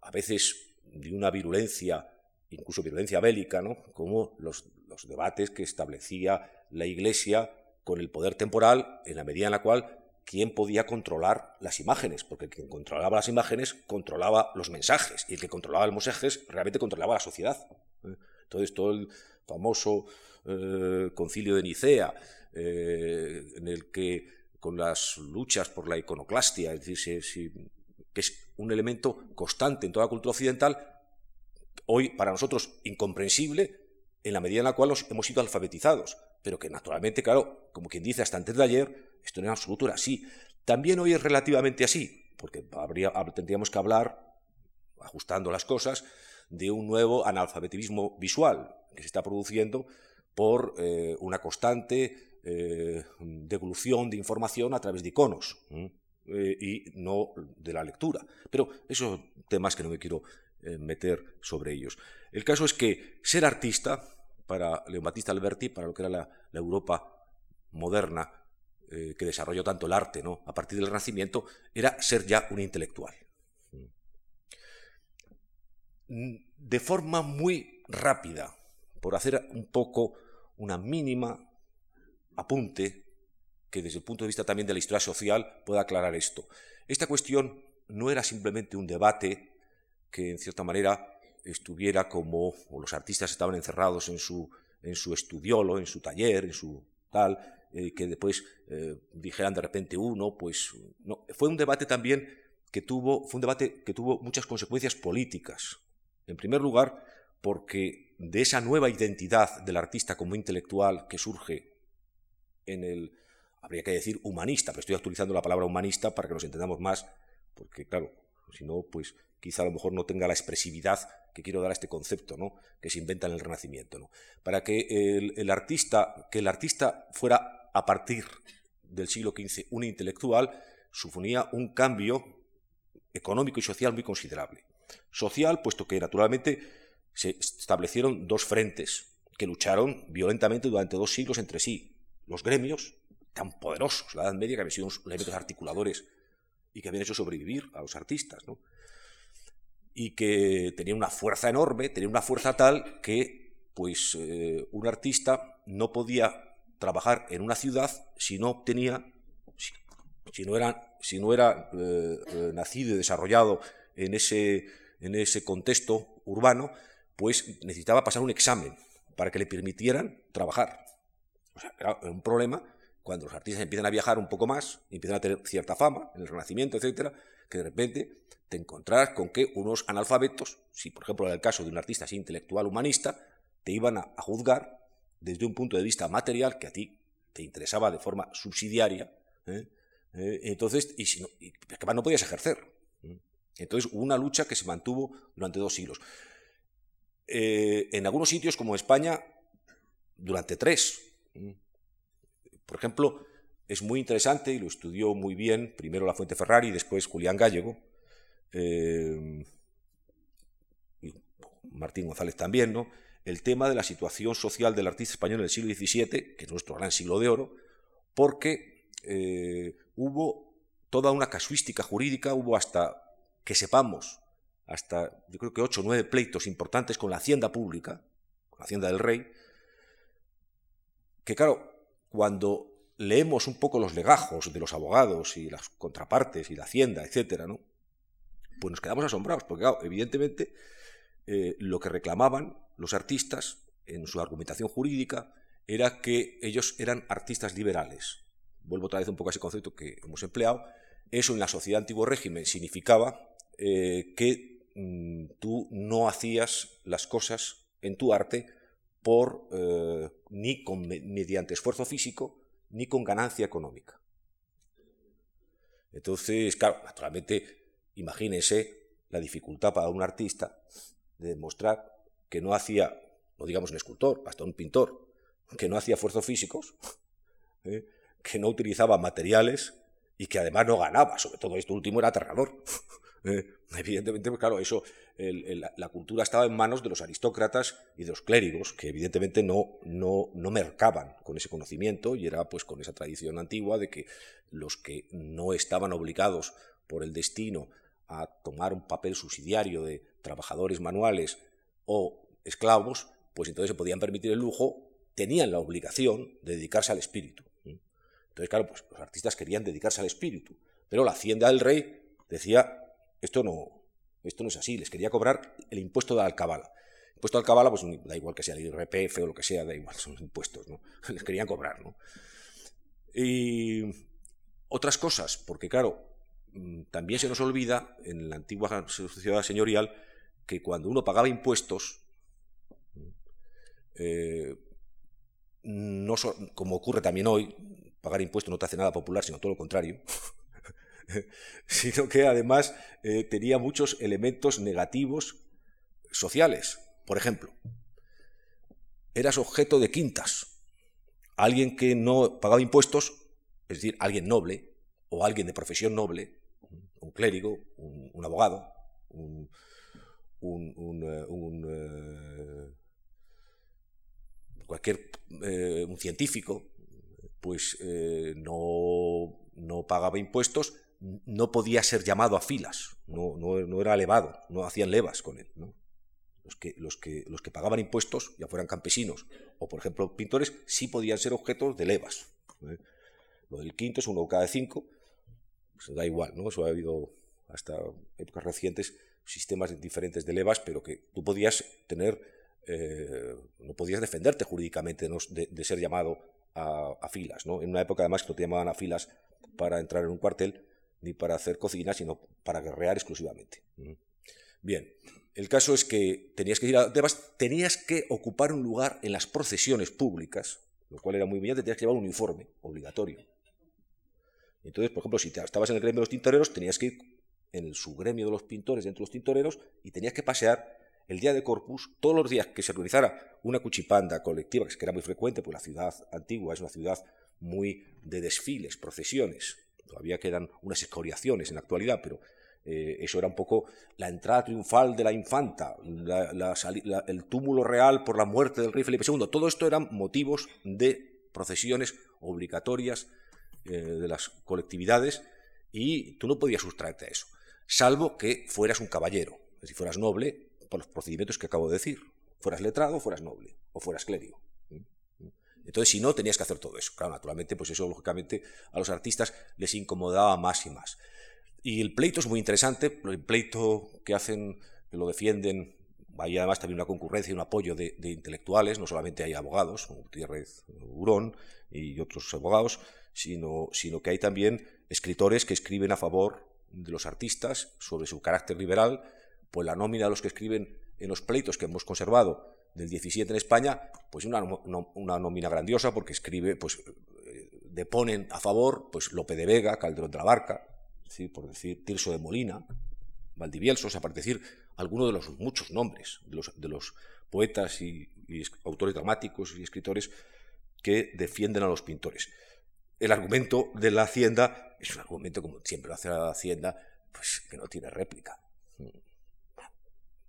a veces de una virulencia, incluso virulencia bélica, ¿no? como los, los debates que establecía la Iglesia con el poder temporal, en la medida en la cual quién podía controlar las imágenes, porque quien controlaba las imágenes controlaba los mensajes, y el que controlaba los mensajes realmente controlaba la sociedad. Entonces, todo el famoso eh, concilio de Nicea, eh, en el que con las luchas por la iconoclastia, es decir, que es un elemento constante en toda la cultura occidental, hoy para nosotros incomprensible en la medida en la cual hemos sido alfabetizados, pero que naturalmente, claro, como quien dice, hasta antes de ayer, esto en absoluto era así. También hoy es relativamente así, porque tendríamos que hablar, ajustando las cosas, de un nuevo analfabetismo visual que se está produciendo por eh, una constante eh, devolución de información a través de iconos eh, y no de la lectura. Pero esos temas que no me quiero meter sobre ellos. El caso es que ser artista, para León Battista Alberti, para lo que era la, Europa moderna que desarrolló tanto el arte ¿no? a partir del Renacimiento, era ser ya un intelectual. De forma muy rápida, por hacer un poco una mínima apunte que desde el punto de vista también de la historia social pueda aclarar esto. Esta cuestión no era simplemente un debate que en cierta manera estuviera como los artistas estaban encerrados en su, en su estudiolo, en su taller, en su tal, eh, que después eh, dijeran de repente uno, pues no. Fue un debate también que tuvo, fue un debate que tuvo muchas consecuencias políticas. En primer lugar, porque de esa nueva identidad del artista como intelectual que surge en el, habría que decir humanista, pero estoy actualizando la palabra humanista para que nos entendamos más, porque claro, si no, pues quizá a lo mejor no tenga la expresividad que quiero dar a este concepto, ¿no? que se inventa en el Renacimiento. ¿no? Para que el, artista, que el artista fuera a partir del siglo XV un intelectual, suponía un cambio económico y social muy considerable. Social, puesto que naturalmente se establecieron dos frentes que lucharon violentamente durante dos siglos entre sí. Los gremios, tan poderosos, la Edad Media, que habían sido elementos articuladores y que habían hecho sobrevivir a los artistas, ¿no? y que tenían una fuerza enorme, tenían una fuerza tal que pues, eh, un artista no podía trabajar en una ciudad si no obtenía, si, no era, si no era eh, eh, nacido y desarrollado en ese, en ese contexto urbano, pues necesitaba pasar un examen para que le permitieran trabajar. O sea, era un problema cuando los artistas empiezan a viajar un poco más, empiezan a tener cierta fama en el Renacimiento, etcétera, que de repente te encontrarás con que unos analfabetos, si por ejemplo era el caso de un artista intelectual humanista, te iban a, juzgar desde un punto de vista material que a ti te interesaba de forma subsidiaria, ¿eh? Eh, entonces, y, si no, no podías ejercer. Entonces hubo una lucha que se mantuvo durante dos siglos. Eh, en algunos sitios como España durante tres. Por ejemplo, es muy interesante y lo estudió muy bien primero la Fuente Ferrari y después Julián Gallego. Eh, y Martín González también, ¿no? El tema de la situación social del artista español en el siglo XVII, que es nuestro gran siglo de oro, porque eh, hubo toda una casuística jurídica, hubo hasta que sepamos hasta yo creo que ocho o nueve pleitos importantes con la hacienda pública, con la hacienda del rey, que claro, cuando leemos un poco los legajos de los abogados y las contrapartes y la hacienda, etcétera, ¿no? Pues nos quedamos asombrados, porque claro, evidentemente eh, lo que reclamaban los artistas en su argumentación jurídica era que ellos eran artistas liberales. Vuelvo otra vez un poco a ese concepto que hemos empleado. Eso en la sociedad antiguo régimen significaba eh, que Mm, tú no hacías las cosas en tu arte por eh, ni con, mediante esfuerzo físico ni con ganancia económica. Entonces, claro, naturalmente, imagínense la dificultad para un artista de demostrar que no hacía, no digamos un escultor, hasta un pintor, que no hacía esfuerzos físicos, ¿eh? que no utilizaba materiales y que además no ganaba. Sobre todo esto último era aterrador. Eh, evidentemente, pues claro, eso, la cultura estaba en manos de los aristócratas y de los clérigos, que evidentemente no, no, no mercaban con ese conocimiento y era pues con esa tradición antigua de que los que no estaban obligados por el destino a tomar un papel subsidiario de trabajadores manuales o esclavos, pues entonces se podían permitir el lujo, tenían la obligación de dedicarse al espíritu. Entonces, claro, pues los artistas querían dedicarse al espíritu, pero la hacienda del rey decía, esto no, esto no es así, les quería cobrar el impuesto de alcabala. Impuesto de alcabala, pues da igual que sea el IRPF o lo que sea, da igual, son impuestos, ¿no? Les querían cobrar, ¿no? Y otras cosas, porque claro, mm, también se nos olvida en la antigua sociedad señorial que cuando uno pagaba impuestos, eh, no como ocurre también hoy, pagar impuestos no te hace nada popular, sino todo lo contrario, sino que además eh, tenía muchos elementos negativos sociales. Por ejemplo, eras objeto de quintas. Alguien que no pagaba impuestos, es decir, alguien noble o alguien de profesión noble, un clérigo, un, abogado, un, un eh, eh, cualquier un científico, pues no, no pagaba impuestos no podía ser llamado a filas, no, no, era elevado, no hacían levas con él. Los, que, los, que, los que pagaban impuestos, ya fueran campesinos o, por ejemplo, pintores, sí podían ser objetos de levas. ¿eh? Lo del quinto es uno cada cinco, pues da igual, ¿no? Eso ha habido hasta épocas recientes sistemas diferentes de levas, pero que tú podías tener, eh, no podías defenderte jurídicamente de, ser llamado a, filas, ¿no? En una época además que no te llamaban a filas para entrar en un cuartel, ni para hacer cocina, sino para guerrear exclusivamente. Bien, el caso es que tenías que ir a tenías que ocupar un lugar en las procesiones públicas, lo cual era muy brillante, tenías que llevar un uniforme obligatorio. Entonces, por ejemplo, si estabas en el gremio de los tintoreros, tenías que ir en el subgremio de los pintores dentro de los tintoreros y tenías que pasear el día de Corpus, todos los días que se organizara una cuchipanda colectiva, que era muy frecuente, pues la ciudad antigua es una ciudad muy de desfiles, procesiones, Todavía quedan unas escoriaciones en la actualidad, pero eh, eso era un poco la entrada triunfal de la infanta, el túmulo real por la muerte del rey Felipe II. Todo esto eran motivos de procesiones obligatorias eh, de las colectividades y tú no podías sustraerte a eso, salvo que fueras un caballero, decir, fueras noble por los procedimientos que acabo de decir, fueras letrado, fueras noble o fueras clérigo. Entonces, si no, tenías que hacer todo eso. Claro, naturalmente, pues eso, lógicamente, a los artistas les incomodaba más y más. Y el pleito es muy interesante, el pleito que hacen, que lo defienden, hay además también una concurrencia y un apoyo de, intelectuales, no solamente hay abogados, como Gutiérrez Urón y otros abogados, sino, sino que hay también escritores que escriben a favor de los artistas sobre su carácter liberal, pues la nómina de los que escriben en los pleitos que hemos conservado del 17 en España, pues una, nómina grandiosa porque escribe, pues eh, deponen a favor, pues Lope de Vega, Calderón de la Barca, por decir Tirso de Molina, Valdivielso, o sea, decir algunos de los muchos nombres de los, poetas y, autores dramáticos y escritores que defienden a los pintores. El argumento de la Hacienda es un argumento, como siempre lo hace la Hacienda, pues que no tiene réplica.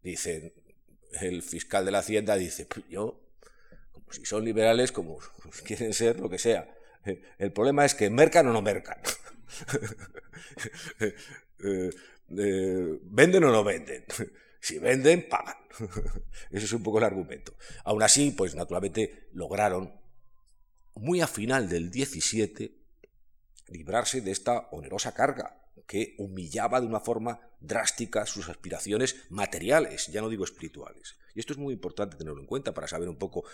Dicen, el fiscal de la Hacienda dice, pues yo, como si son liberales, como quieren ser, lo que sea. El problema es que mercan o no mercan. Eh, eh, ¿Venden o no venden? Si venden, pagan. Ese es un poco el argumento. Aún así, pues naturalmente lograron, muy a final del 17, librarse de esta onerosa carga que humillaba de una forma drástica sus aspiraciones materiales, ya no digo espirituales. Y esto es muy importante tenerlo en cuenta para saber un poco,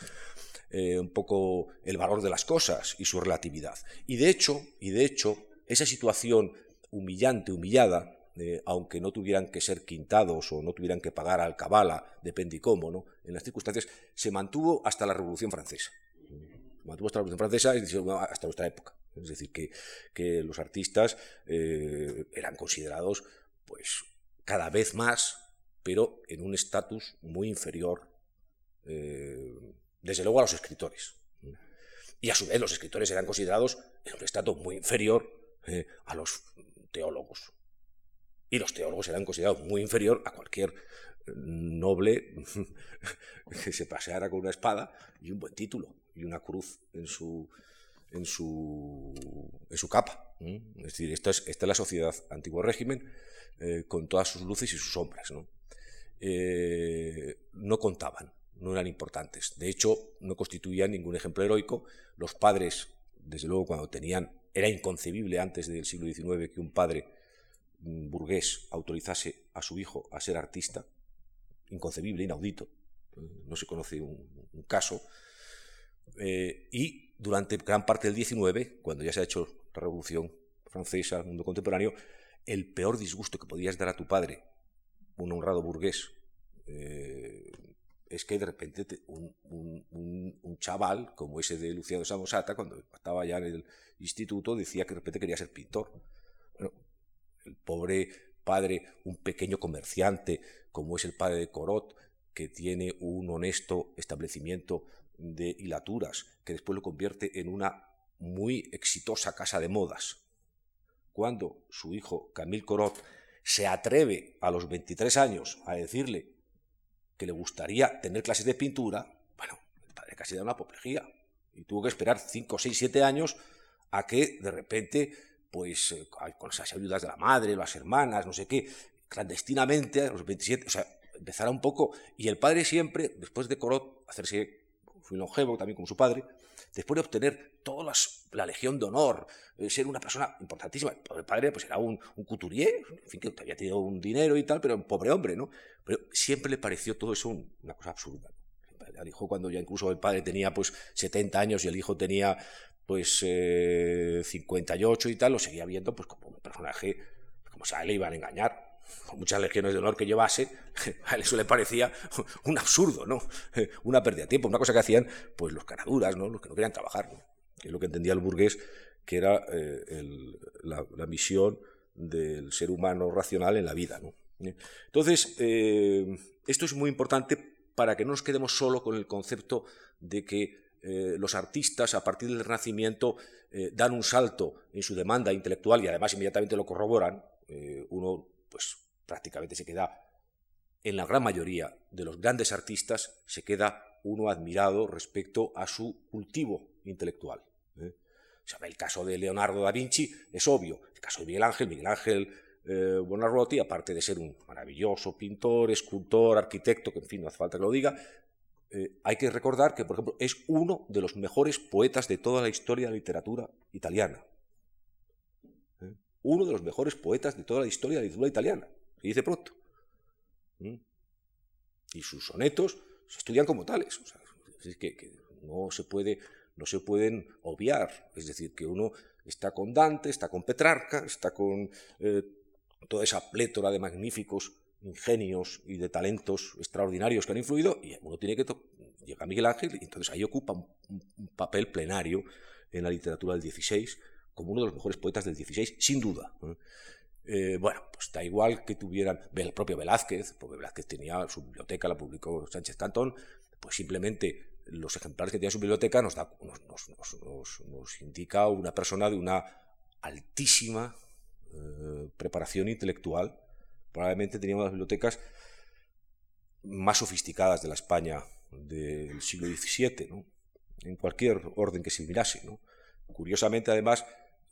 eh, un poco el valor de las cosas y su relatividad. Y de hecho, y de hecho esa situación humillante, humillada, eh, aunque no tuvieran que ser quintados o no tuvieran que pagar al cabala, depende cómo, ¿no? en las circunstancias, se mantuvo hasta la Revolución Francesa. Se mantuvo hasta la Revolución Francesa y hasta nuestra época. Es decir, que, los artistas eh, eran considerados pues, cada vez más, pero en un estatus muy inferior, eh, desde luego a los escritores. Y a su vez los escritores eran considerados en un estatus muy inferior eh, a los teólogos. Y los teólogos eran considerados muy inferior a cualquier noble que se paseara con una espada y un buen título y una cruz en su, en su, en su capa. Es decir, esta es, esta es la sociedad antiguo régimen eh, con todas sus luces y sus sombras. ¿no? Eh, no contaban, no eran importantes. De hecho, no constituían ningún ejemplo heroico. Los padres, desde luego, cuando tenían, era inconcebible antes del siglo XIX que un padre mm, burgués autorizase a su hijo a ser artista, inconcebible, inaudito, no se conoce un, caso, eh, y durante gran parte del XIX, cuando ya se ha hecho la Revolución Francesa, el mundo contemporáneo, el peor disgusto que podías dar a tu padre, un honrado burgués, eh, es que de repente un, chaval como ese de Luciano Samosata, cuando estaba ya en el instituto, decía que de repente quería ser pintor. el pobre padre, un pequeño comerciante, como es el padre de Corot, que tiene un honesto establecimiento de hilaturas, que después lo convierte en una muy exitosa casa de modas. Cuando su hijo, Camille Corot, se atreve a los 23 años a decirle que le gustaría tener clases de pintura, bueno, el padre casi da una apoplejía. Y tuvo que esperar 5, 6, 7 años a que de repente, pues eh, con esas ayudas de la madre, las hermanas, no sé qué, clandestinamente, a los 27, o sea, empezara un poco. Y el padre siempre, después de Corot, hacerse, fui longevo también como su padre, después de obtener toda la legión de honor, eh, ser una persona importantísima, el padre pues era un, un couturier, en fin, que había tenido un dinero y tal, pero un pobre hombre, ¿no? Pero siempre le pareció todo eso una cosa absurda. Al hijo cuando ya incluso el padre tenía pues 70 años y el hijo tenía pues 58 eh, y tal, lo seguía viendo pues como un personaje, como si a él le iban a engañar muchas legiones de honor que llevase, a él eso le parecía un absurdo, ¿no? Una pérdida de tiempo, una cosa que hacían pues los caraduras, ¿no? Los que no querían trabajar, es lo que entendía el burgués, que era eh, la, misión del ser humano racional en la vida, ¿no? Entonces, eh, esto es muy importante para que no nos quedemos solo con el concepto de que eh, los artistas a partir del Renacimiento dan un salto en su demanda intelectual y además inmediatamente lo corroboran. uno pues prácticamente se queda, en la gran mayoría de los grandes artistas, se queda uno admirado respecto a su cultivo intelectual. ¿eh? el caso de Leonardo da Vinci es obvio, el caso de Miguel Ángel, Miguel Ángel eh, Buonarroti, aparte de ser un maravilloso pintor, escultor, arquitecto, que en fin, no hace falta que lo diga, eh, hay que recordar que, por ejemplo, es uno de los mejores poetas de toda la historia de la literatura italiana uno de los mejores poetas de toda la historia de la literatura italiana, se dice pronto. ¿Mm? Y sus sonetos se estudian como tales. es que, no, se puede, no se pueden obviar. Es decir, que uno está con Dante, está con Petrarca, está con eh, toda esa plétora de magníficos ingenios y de talentos extraordinarios que han influido, y uno tiene que... Llega Miguel Ángel y entonces ahí ocupa un, un papel plenario en la literatura del XVI, como uno de los mejores poetas del XVI, sin duda. Eh, bueno, pues da igual que tuvieran el propio Velázquez, porque Velázquez tenía su biblioteca, la publicó Sánchez Cantón, pues simplemente los ejemplares que tenía su biblioteca nos, indica una persona de una altísima eh, preparación intelectual. Probablemente tenía una de las bibliotecas más sofisticadas de la España del siglo XVII, en cualquier orden que se mirase. Curiosamente, además,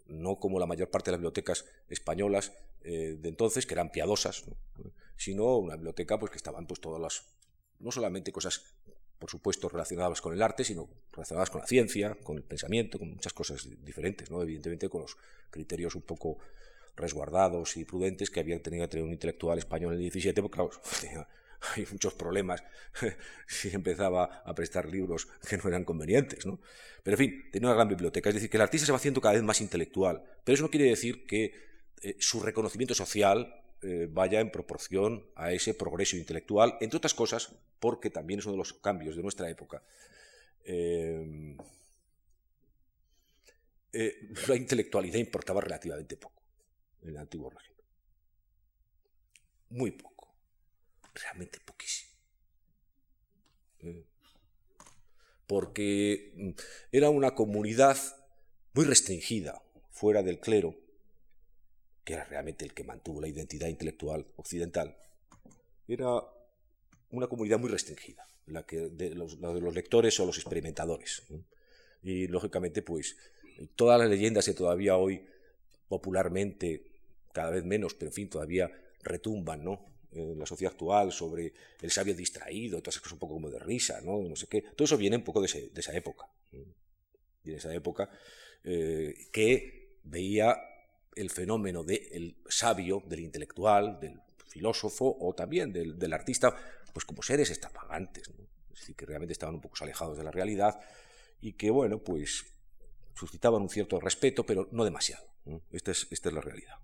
no como la mayor parte de las bibliotecas españolas eh, de entonces, que eran piadosas, sino una biblioteca pues, que estaban pues, todas las, no solamente cosas, por supuesto, relacionadas con el arte, sino relacionadas con la ciencia, con el pensamiento, con muchas cosas diferentes, ¿no? evidentemente con los criterios un poco resguardados y prudentes que había tenido que tener un intelectual español en el 17, porque claro, hay muchos problemas si empezaba a prestar libros que no eran convenientes. ¿no? Pero en fin, tenía una gran biblioteca. Es decir, que el artista se va haciendo cada vez más intelectual. Pero eso no quiere decir que eh, su reconocimiento social eh, vaya en proporción a ese progreso intelectual, entre otras cosas, porque también es uno de los cambios de nuestra época. Eh, la intelectualidad importaba relativamente poco en el antiguo régimen. Muy poco realmente poquísimo. Mm. Porque mm, era una comunidad muy restringida, fuera del clero, que era realmente el que mantuvo la identidad intelectual occidental. Era una comunidad muy restringida, la, que, de, los, lectores o los experimentadores. Y lógicamente, pues, todas las leyendas que todavía hoy popularmente, cada vez menos, pero en fin, todavía retumban, ¿no? En la sociedad actual sobre el sabio distraído, todas esas cosas un poco como de risa, ¿no? no sé qué. Todo eso viene un poco de, esa época. De esa época eh, que veía el fenómeno del sabio, del intelectual, del filósofo o también del, artista, pues como seres extravagantes, es decir, que realmente estaban un poco alejados de la realidad y que, bueno, pues suscitaban un cierto respeto, pero no demasiado. Esta, es, esta es la realidad.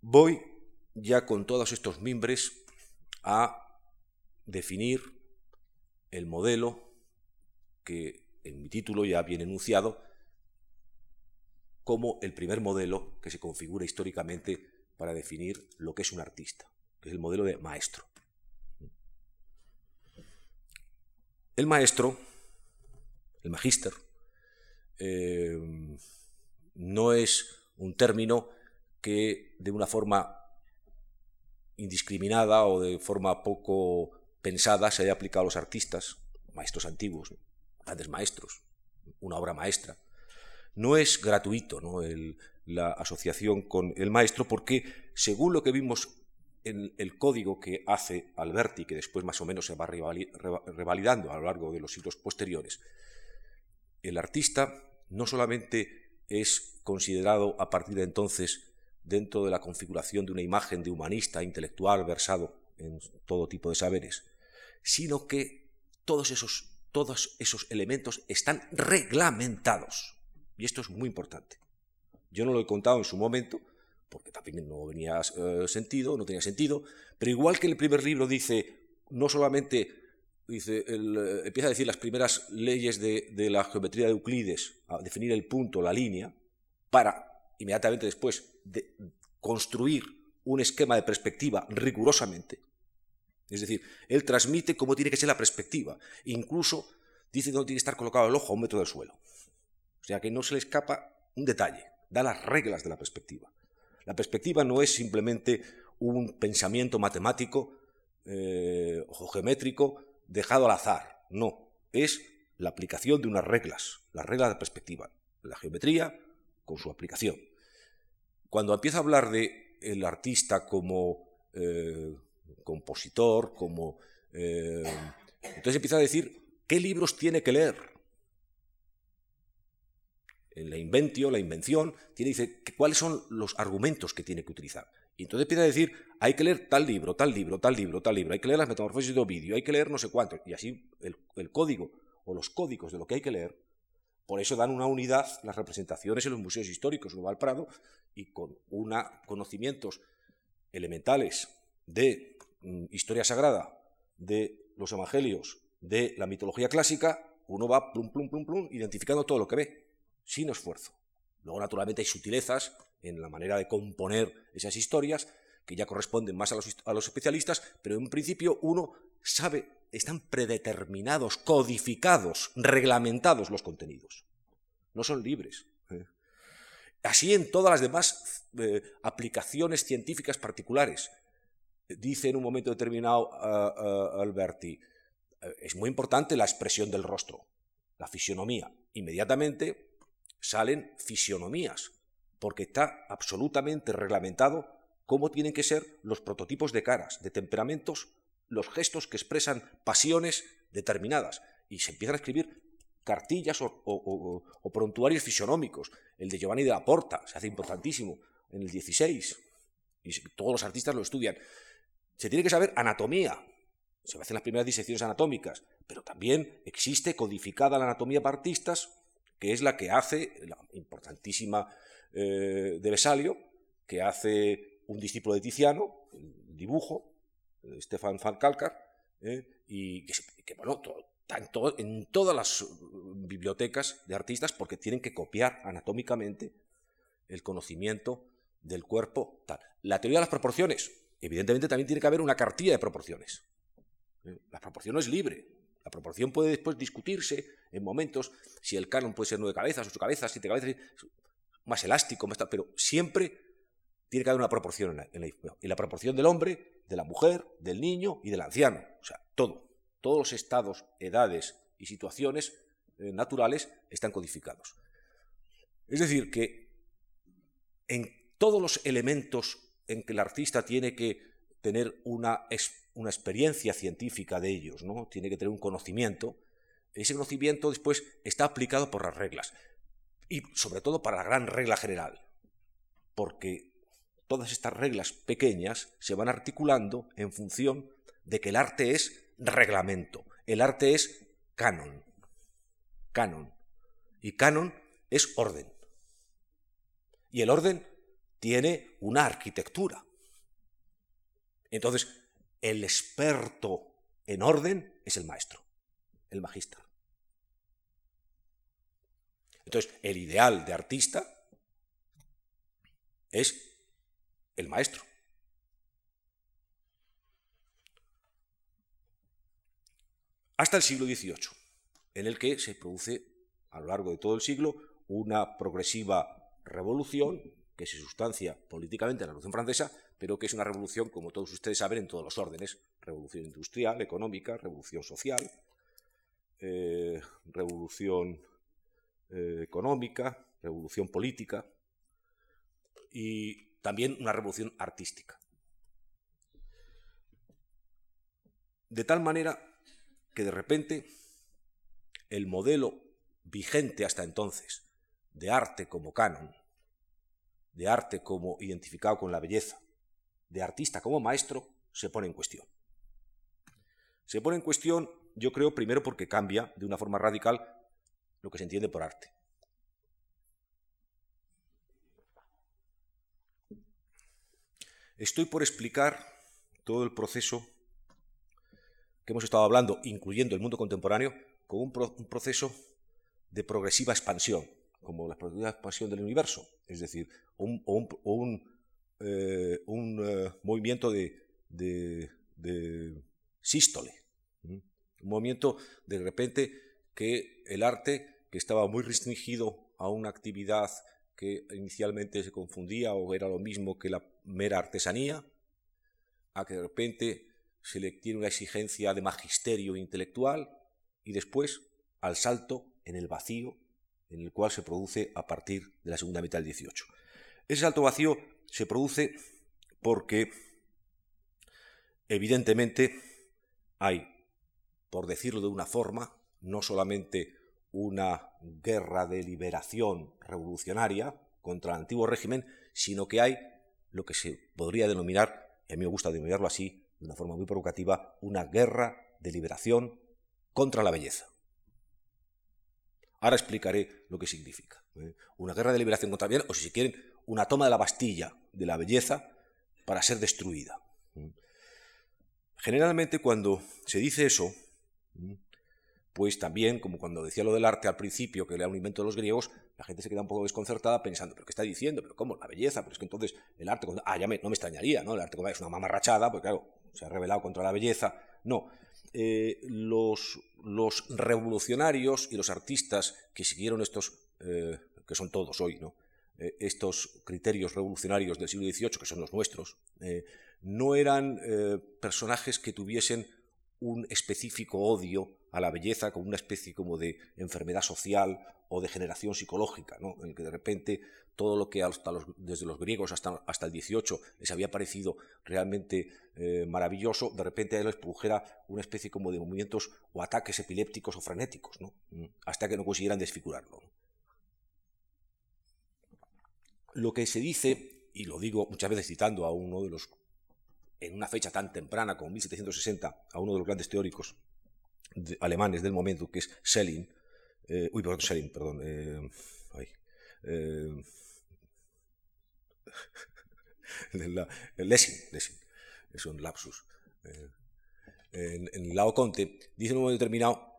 Voy ya con todos estos mimbres a definir el modelo que en mi título ya viene enunciado como el primer modelo que se configura históricamente para definir lo que es un artista, que es el modelo de maestro. El maestro, el magíster, eh, no es un término que de una forma indiscriminada o de forma poco pensada se haya aplicado a los artistas, maestros antiguos, grandes maestros, una obra maestra. No es gratuito la asociación con el maestro porque, según lo que vimos en el código que hace Alberti, que después más o menos se va revalidando a lo largo de los siglos posteriores, el artista no solamente es considerado a partir de entonces dentro de la configuración de una imagen de humanista, intelectual, versado en todo tipo de saberes, sino que todos esos, todos esos elementos están reglamentados. Y esto es muy importante. Yo no lo he contado en su momento, porque también no venía eh, sentido, no tenía sentido, pero igual que el primer libro dice, no solamente dice, eh, empieza a decir las primeras leyes de, de la geometría de Euclides, a definir el punto, la línea, para inmediatamente después de construir un esquema de perspectiva rigurosamente. Es decir, él transmite cómo tiene que ser la perspectiva. Incluso dice dónde tiene que estar colocado el ojo a un metro del suelo. O sea que no se le escapa un detalle, da las reglas de la perspectiva. La perspectiva no es simplemente un pensamiento matemático eh, o geométrico dejado al azar, no, es la aplicación de unas reglas, las reglas de perspectiva, la geometría con su aplicación. Cuando empieza a hablar de el artista como eh, compositor, como... Eh, entonces empieza a decir qué libros tiene que leer. En la inventio, la invención, tiene, dice cuáles son los argumentos que tiene que utilizar. Y entonces empieza a decir, hay que leer tal libro, tal libro, tal libro, tal libro, hay que leer las metamorfosis de Ovidio, hay que leer no sé cuánto. Y así el código o los códigos de lo que hay que leer por eso dan una unidad las representaciones en los museos históricos, uno va al Prado y con una, conocimientos elementales de mm, historia sagrada, de los evangelios, de la mitología clásica, uno va plum, plum, plum, plum, identificando todo lo que ve, sin esfuerzo. Luego, naturalmente, hay sutilezas en la manera de componer esas historias que ya corresponden más a los, a los especialistas, pero en principio uno sabe están predeterminados, codificados, reglamentados los contenidos. No son libres. ¿eh? Así en todas las demás eh, aplicaciones científicas particulares. Dice en un momento determinado Alberti, eh, es muy importante la expresión del rostro, la fisionomía. Inmediatamente salen fisionomías, porque está absolutamente reglamentado cómo tienen que ser los prototipos de caras, de temperamentos los gestos que expresan pasiones determinadas. Y se empiezan a escribir cartillas o, prontuarios fisionómicos. El de Giovanni de la Porta se hace importantísimo en el 16. Y todos los artistas lo estudian. Se tiene que saber anatomía. Se hacen las primeras disecciones anatómicas. Pero también existe codificada la anatomía para artistas, que es la que hace, la importantísima eh, de Vesalio, que hace un discípulo de Tiziano, dibujo, Stefan van Kalkar, ¿eh? y que, bueno, en todas las mm, bibliotecas de artistas porque tienen que copiar anatómicamente el conocimiento del cuerpo. La teoría de las proporciones, evidentemente también tiene que haber una cartilla de proporciones. ¿eh? La proporción no es libre. La proporción puede después discutirse en momentos si el canon puede ser nueve cabezas, ocho cabezas, siete cabezas, más elástico, más tal, pero siempre tiene que haber una proporción en la, en y la proporción del hombre de la mujer, del niño y del anciano. O sea, todo. Todos los estados, edades y situaciones eh, naturales están codificados. Es decir, que en todos los elementos en que el artista tiene que tener una, una experiencia científica de ellos, ¿no? tiene que tener un conocimiento, ese conocimiento después está aplicado por las reglas y sobre todo para la gran regla general, porque todas estas reglas pequeñas se van articulando en función de que el arte es reglamento, el arte es canon, canon, y canon es orden. Y el orden tiene una arquitectura. Entonces, el experto en orden es el maestro, el magista. Entonces, el ideal de artista es el maestro. Hasta el siglo XVIII, en el que se produce a lo largo de todo el siglo una progresiva revolución que se sustancia políticamente en la Revolución Francesa, pero que es una revolución, como todos ustedes saben, en todos los órdenes. Revolución industrial, económica, revolución social, eh, revolución eh, económica, revolución política y también una revolución artística. De tal manera que de repente el modelo vigente hasta entonces de arte como canon, de arte como identificado con la belleza, de artista como maestro, se pone en cuestión. Se pone en cuestión, yo creo, primero porque cambia de una forma radical lo que se entiende por arte. Estoy por explicar todo el proceso que hemos estado hablando, incluyendo el mundo contemporáneo, como un, proceso de progresiva expansión, como la progresiva expansión del universo, es decir, un, eh, eh, movimiento de sístole, un movimiento de repente que el arte que estaba muy restringido a una actividad que inicialmente se confundía o era lo mismo que la mera artesanía, a que de repente se le tiene una exigencia de magisterio intelectual y después al salto en el vacío en el cual se produce a partir de la segunda mitad del 18. Ese salto vacío se produce porque evidentemente hay, por decirlo de una forma, no solamente una guerra de liberación revolucionaria contra el antiguo régimen, sino que hay lo que se podría denominar, y a mí me gusta denominarlo así, de una forma muy provocativa, una guerra de liberación contra la belleza. Ahora explicaré lo que significa. ¿eh? Una guerra de liberación contra la belleza, o si quieren, una toma de la Bastilla de la belleza para ser destruida. ¿eh? Generalmente cuando se dice eso, ¿eh? Pues también, como cuando decía lo del arte al principio, que era un invento de los griegos, la gente se queda un poco desconcertada pensando, ¿pero qué está diciendo? ¿Pero cómo? La belleza, pero es que entonces el arte, ah, ya no me extrañaría, ¿no? El arte es una mamarrachada, porque claro, se ha revelado contra la belleza. No, eh, los, los, revolucionarios y los artistas que siguieron estos, eh, que son todos hoy, ¿no? Eh, estos criterios revolucionarios del siglo XVIII, que son los nuestros, no eran personajes que tuviesen un específico odio a la belleza como una especie como de enfermedad social o de generación psicológica, ¿no? en el que de repente todo lo que hasta los, desde los griegos hasta, hasta el 18 les había parecido realmente eh, maravilloso, de repente les produjera una especie como de movimientos o ataques epilépticos o frenéticos. Mm, hasta que no consiguieran desfigurarlo. Lo que se dice, y lo digo muchas veces citando a uno de los en una fecha tan temprana como 1760 a uno de los grandes teóricos alemanes del momento, que es Schelling, eh, uy, perdón, Schelling, perdón, eh, eh, Lessing, Lessing, es un lapsus. en, en Lao Conte dice en un momento determinado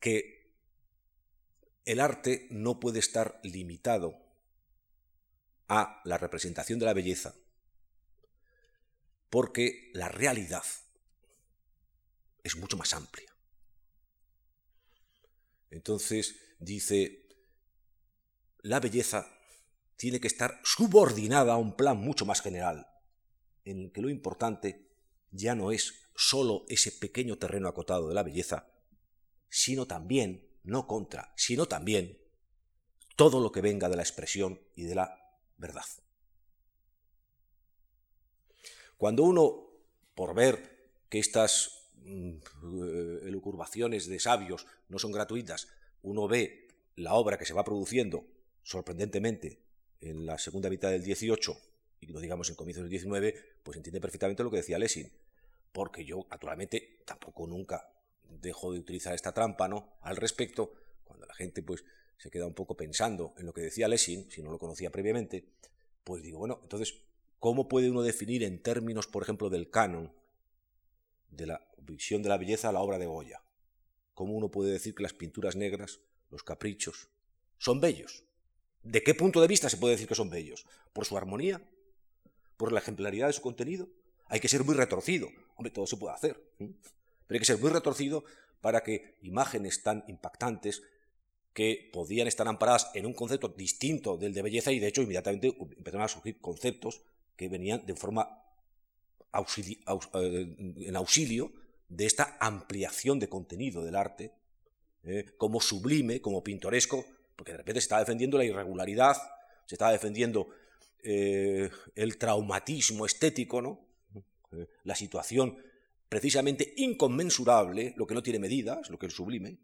que el arte no puede estar limitado a la representación de la belleza, porque la realidad es mucho más amplia. Entonces dice, la belleza tiene que estar subordinada a un plan mucho más general, en el que lo importante ya no es sólo ese pequeño terreno acotado de la belleza, sino también, no contra, sino también todo lo que venga de la expresión y de la verdad. Cuando uno, por ver que estas mm, elucurbaciones de sabios no son gratuitas, uno ve la obra que se va produciendo sorprendentemente en la segunda mitad del 18 y no digamos en comienzos del 19, pues entiende perfectamente lo que decía Lessing. Porque yo, naturalmente, tampoco nunca dejo de utilizar esta trampa, ¿no? Al respecto, cuando la gente, pues, se queda un poco pensando en lo que decía Lessing, si no lo conocía previamente, pues digo, bueno, entonces, ¿cómo puede uno definir en términos, por ejemplo, del canon, de la visión de la belleza, la obra de Goya? ¿Cómo uno puede decir que las pinturas negras, los caprichos, son bellos? ¿De qué punto de vista se puede decir que son bellos? ¿Por su armonía? ¿Por la ejemplaridad de su contenido? Hay que ser muy retorcido. Hombre, todo se puede hacer. Pero hay que ser muy retorcido para que imágenes tan impactantes que podían estar amparadas en un concepto distinto del de belleza y de hecho inmediatamente empezaron a surgir conceptos que venían de forma eh, en auxilio de esta ampliación de contenido del arte, ¿eh? como sublime, como pintoresco, porque de repente se estaba defendiendo la irregularidad, se estaba defendiendo eh, el traumatismo estético, ¿no? la situación precisamente inconmensurable, lo que no tiene medidas, lo que es sublime.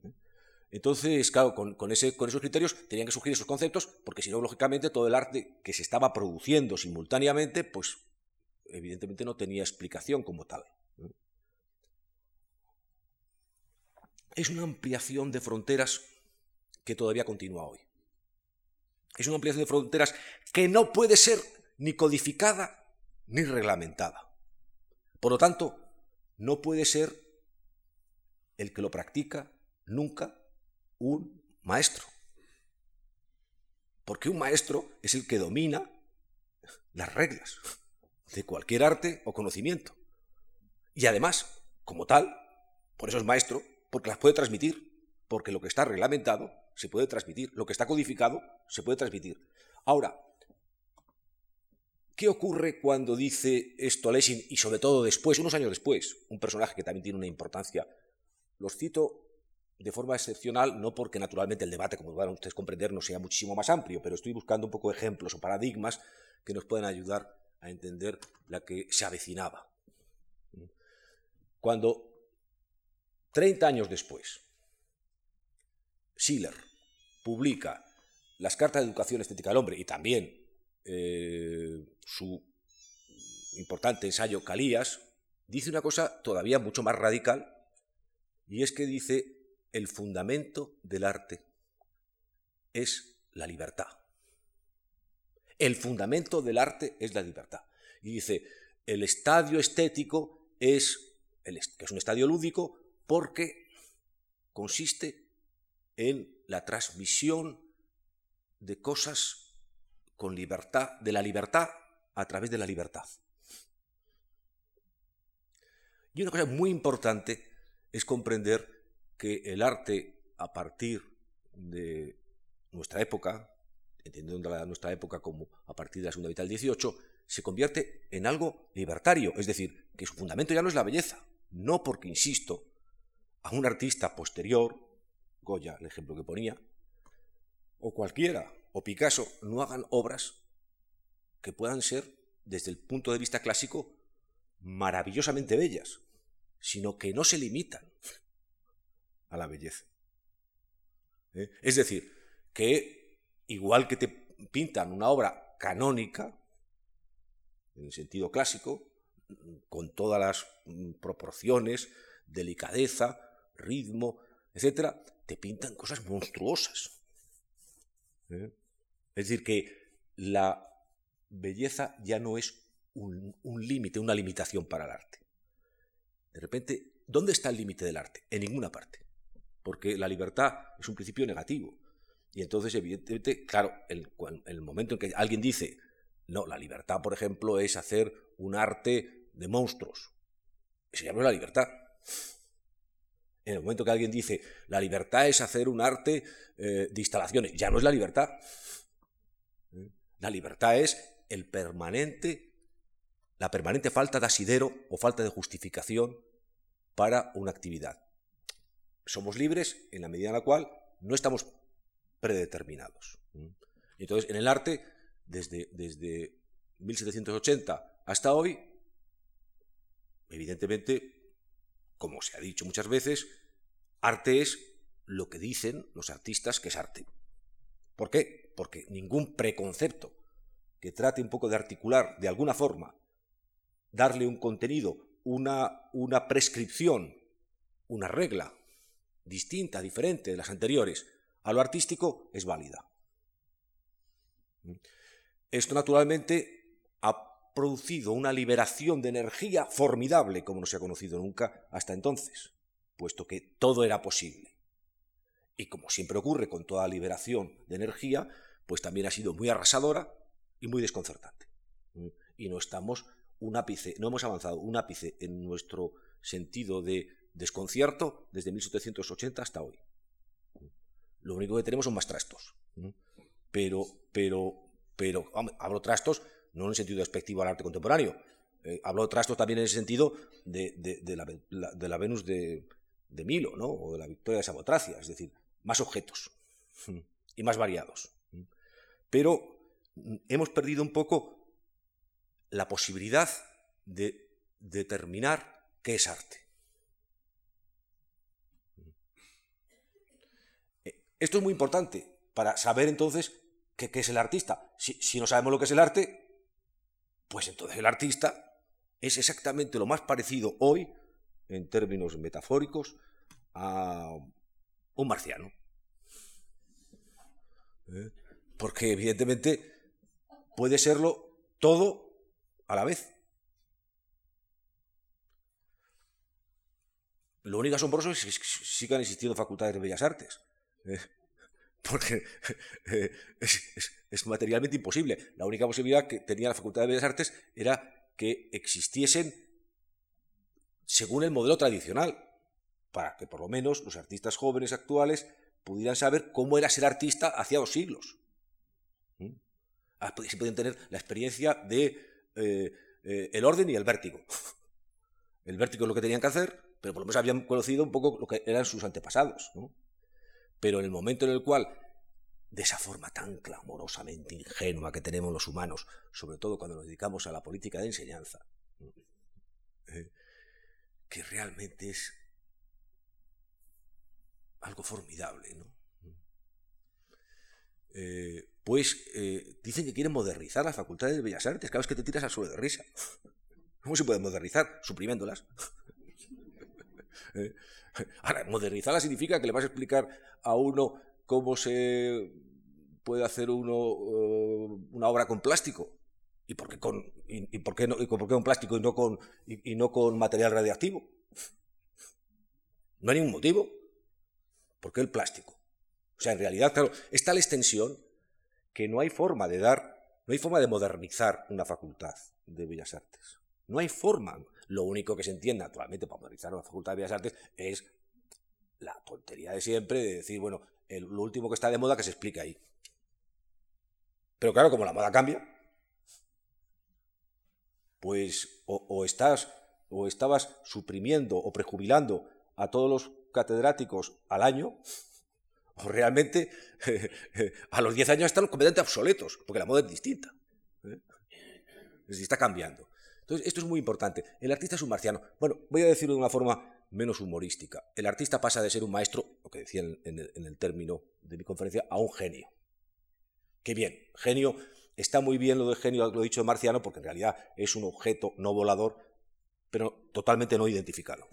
Entonces, claro, con, esos criterios tenían que surgir esos conceptos, porque si no, lógicamente, todo el arte que se estaba produciendo simultáneamente, pues evidentemente no tenía explicación como tal. Es una ampliación de fronteras que todavía continúa hoy. Es una ampliación de fronteras que no puede ser ni codificada ni reglamentada. Por lo tanto, no puede ser el que lo practica nunca un maestro. Porque un maestro es el que domina las reglas de cualquier arte o conocimiento. Y además, como tal, por eso es maestro, porque las puede transmitir, porque lo que está reglamentado se puede transmitir, lo que está codificado se puede transmitir. Ahora, ¿qué ocurre cuando dice esto Lessing y sobre todo después, unos años después, un personaje que también tiene una importancia? Los cito de forma excepcional, no porque naturalmente el debate, como van ustedes comprender, no sea muchísimo más amplio, pero estoy buscando un poco ejemplos o paradigmas que nos puedan ayudar a entender la que se avecinaba. Cuando 30 años después, Schiller publica las cartas de educación estética del hombre y también eh, su importante ensayo Calías, dice una cosa todavía mucho más radical, y es que dice el fundamento del arte es la libertad. El fundamento del arte es la libertad. Y dice, el estadio estético es, que es un estadio lúdico, porque consiste en la transmisión de cosas con libertad, de la libertad a través de la libertad. Y una cosa muy importante es comprender que el arte a partir de nuestra época, entendiendo nuestra época como a partir de la segunda mitad del 18, se convierte en algo libertario, es decir, que su fundamento ya no es la belleza, no porque, insisto, a un artista posterior, Goya, el ejemplo que ponía, o cualquiera, o Picasso, no hagan obras que puedan ser, desde el punto de vista clásico, maravillosamente bellas, sino que no se limitan a la belleza. ¿Eh? Es decir, que igual que te pintan una obra canónica, en el sentido clásico, con todas las mm, proporciones, delicadeza, ritmo, etc., te pintan cosas monstruosas. ¿Eh? Es decir, que la belleza ya no es un, un límite, una limitación para el arte. De repente, ¿dónde está el límite del arte? En ninguna parte porque la libertad es un principio negativo. Y entonces, evidentemente, claro, el, el momento en que alguien dice, no, la libertad, por ejemplo, es hacer un arte de monstruos, eso ya no es la libertad. En el momento que alguien dice, la libertad es hacer un arte eh, de instalaciones, ya no es la libertad. La libertad es el permanente, la permanente falta de asidero o falta de justificación para una actividad somos libres en la medida en la cual no estamos predeterminados. Entonces, en el arte, desde, desde 1780 hasta hoy, evidentemente, como se ha dicho muchas veces, arte es lo que dicen los artistas que es arte. ¿Por qué? Porque ningún preconcepto que trate un poco de articular de alguna forma, darle un contenido, una, una prescripción, una regla distinta, diferente de las anteriores, a lo artístico, es válida. Esto naturalmente ha producido una liberación de energía formidable como no se ha conocido nunca hasta entonces, puesto que todo era posible. Y como siempre ocurre con toda liberación de energía, pues también ha sido muy arrasadora y muy desconcertante. Y no estamos un ápice, no hemos avanzado un ápice en nuestro sentido de desconcierto desde 1780 hasta hoy. Lo único que tenemos son más trastos. Pero, pero, pero, hablo trastos no en el sentido despectivo al arte contemporáneo. Eh, hablo trastos también en el sentido de, la, Venus de, Milo, ¿no? O de la Victoria de Samotracia. Es decir, más objetos y más variados. Pero hemos perdido un poco la posibilidad de determinar qué es arte. Esto es muy importante para saber entonces qué, es el artista. Si, si, no sabemos lo que es el arte, pues entonces el artista es exactamente lo más parecido hoy, en términos metafóricos, a un marciano. ¿Eh? Porque evidentemente puede serlo todo a la vez. Lo único asombroso es que sigan existiendo facultades de bellas artes. Porque eh, es, materialmente imposible. La única posibilidad que tenía la Facultad de Bellas Artes era que existiesen según el modelo tradicional para que por lo menos los artistas jóvenes actuales pudieran saber cómo era ser artista hacía dos siglos. ¿Mm? Ah, pues, podían tener la experiencia de eh, eh, el orden y el vértigo. El vértigo es lo que tenían que hacer, pero por lo menos habían conocido un poco lo que eran sus antepasados. Pero en el momento en el cual, de esa forma tan clamorosamente ingenua que tenemos los humanos, sobre todo cuando nos dedicamos a la política de enseñanza, ¿eh? que realmente es algo formidable, ¿no? Eh, pues eh, dicen que quieren modernizar las facultades de Bellas Artes. Cada vez que te tiras al suelo de risa. ¿Cómo se puede modernizar? Suprimiéndolas. ¿Eh? Ahora, modernizarlas significa que le vas a explicar a uno cómo se puede hacer uno una obra con plástico. ¿Y por qué con, y, por qué no, y por qué con plástico y no con, y no con material radiactivo? No hay ningún motivo. ¿Por qué el plástico? O sea, en realidad, claro, está la extensión que no hay forma de dar, no hay forma de modernizar una facultad de Bellas Artes. No hay forma. Lo único que se entiende actualmente para modernizar una facultad de Bellas Artes es la tontería de siempre de decir, bueno, lo último que está de moda que se explica ahí. Pero claro, como la moda cambia, pues o estás o estabas suprimiendo o prejubilando a todos los catedráticos al año, o realmente a los 10 años están completamente obsoletos, porque la moda es distinta. ¿eh? está cambiando. Entonces, esto es muy importante. El artista es un marciano. Bueno, voy a decirlo de una forma menos humorística. El artista pasa de ser un maestro, lo que decía en el, término de mi conferencia, a un genio. Qué bien, genio, está muy bien lo de genio, lo dicho de marciano, porque en realidad es un objeto no volador, pero totalmente no identificado.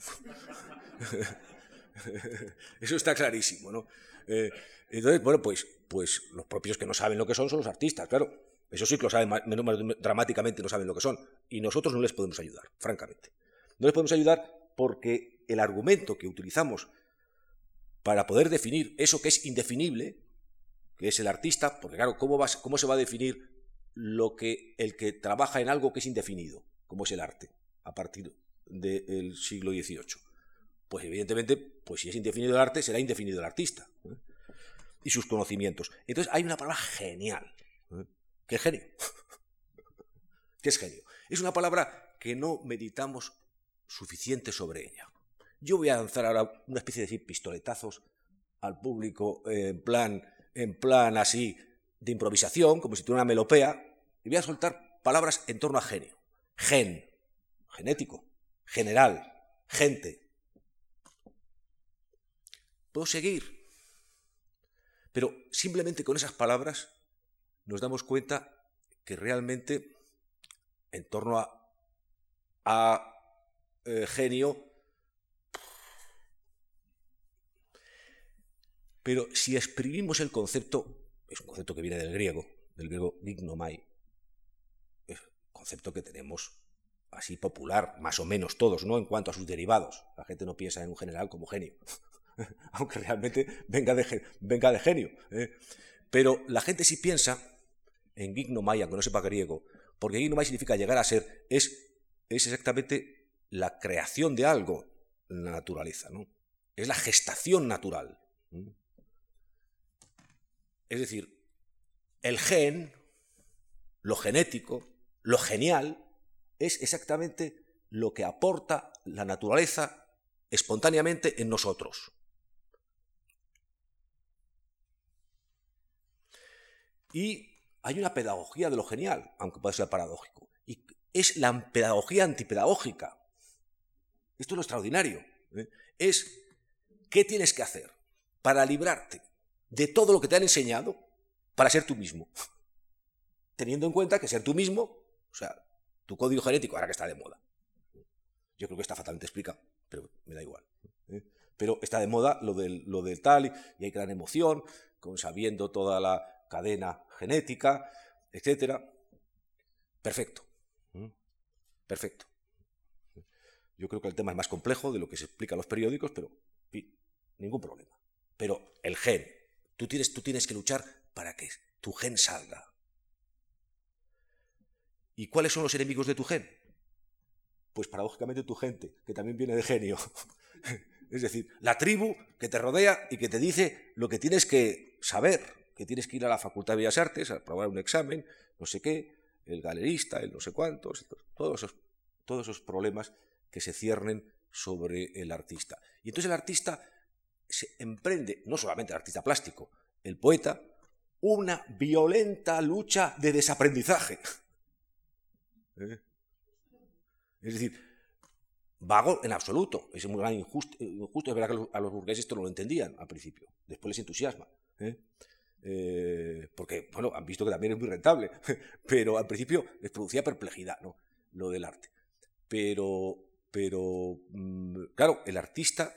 Eso está clarísimo, ¿no? Eh, entonces, bueno, pues, pues los propios que no saben lo que son son los artistas, claro. Eso sí que lo saben, menos dramáticamente no saben lo que son. Y nosotros no les podemos ayudar, francamente. No les podemos ayudar porque el argumento que utilizamos para poder definir eso que es indefinible, que es el artista, porque claro, ¿cómo, cómo se va a definir lo que el que trabaja en algo que es indefinido, como es el arte, a partir del siglo XVIII? pues evidentemente, pues si es indefinido el arte, será indefinido el artista. ¿eh? Y sus conocimientos. Entonces hay una palabra genial. ¿Qué genio? ¿Qué es genio? Es una palabra que no meditamos suficiente sobre ella. Yo voy a lanzar ahora una especie de pistoletazos al público en plan, en plan así de improvisación, como si tuviera una melopea, y voy a soltar palabras en torno a genio. Gen, genético, general, gente. Puedo seguir. Pero simplemente con esas palabras nos damos cuenta que realmente en torno a, eh, genio, pero si exprimimos el concepto, es un concepto que viene del griego, del griego gignomai, es un concepto que tenemos así popular, más o menos todos, ¿no? En cuanto a sus derivados. La gente no piensa en un general como genio, aunque realmente venga de, venga de genio. ¿eh? Pero la gente sí piensa en gignomai, aunque no sepa griego, porque gignomai significa llegar a ser, es, es exactamente la creación de algo en la naturaleza, ¿no? Es la gestación natural. Es decir, el gen, lo genético, lo genial, es exactamente lo que aporta la naturaleza espontáneamente en nosotros. Y hay una pedagogía de lo genial, aunque puede ser paradójico, y es la pedagogía antipedagógica. Esto es lo extraordinario. ¿eh? Es qué tienes que hacer para librarte de todo lo que te han enseñado para ser tú mismo. Teniendo en cuenta que ser tú mismo, o sea, tu código genético, ahora que está de moda. Yo creo que está fatalmente explicado, pero me da igual. ¿eh? Pero está de moda lo del, tal y hay gran emoción, sabiendo toda la cadena genética, etc. Perfecto. Perfecto. Yo creo que el tema es más complejo de lo que se explica en los periódicos, pero ningún problema. Pero el gen, tú tienes, tú tienes que luchar para que tu gen salga. ¿Y cuáles son los enemigos de tu gen? Pues paradójicamente tu gente, que también viene de genio. es decir, la tribu que te rodea y que te dice lo que tienes que saber, que tienes que ir a la Facultad de Bellas Artes a probar un examen, no sé qué, el galerista, el no sé cuántos, todos esos, todos esos problemas que se ciernen sobre el artista. Y entonces el artista se emprende, no solamente el artista plástico, el poeta, una violenta lucha de desaprendizaje. ¿Eh? Es decir, vago en absoluto. Es muy injusto, injusto. Es verdad que a los, burgueses esto no lo entendían al principio. Después les entusiasma. ¿eh? Eh, porque, bueno, han visto que también es muy rentable. Pero al principio les producía perplejidad, ¿no? Lo del arte. Pero, pero mm, claro, el artista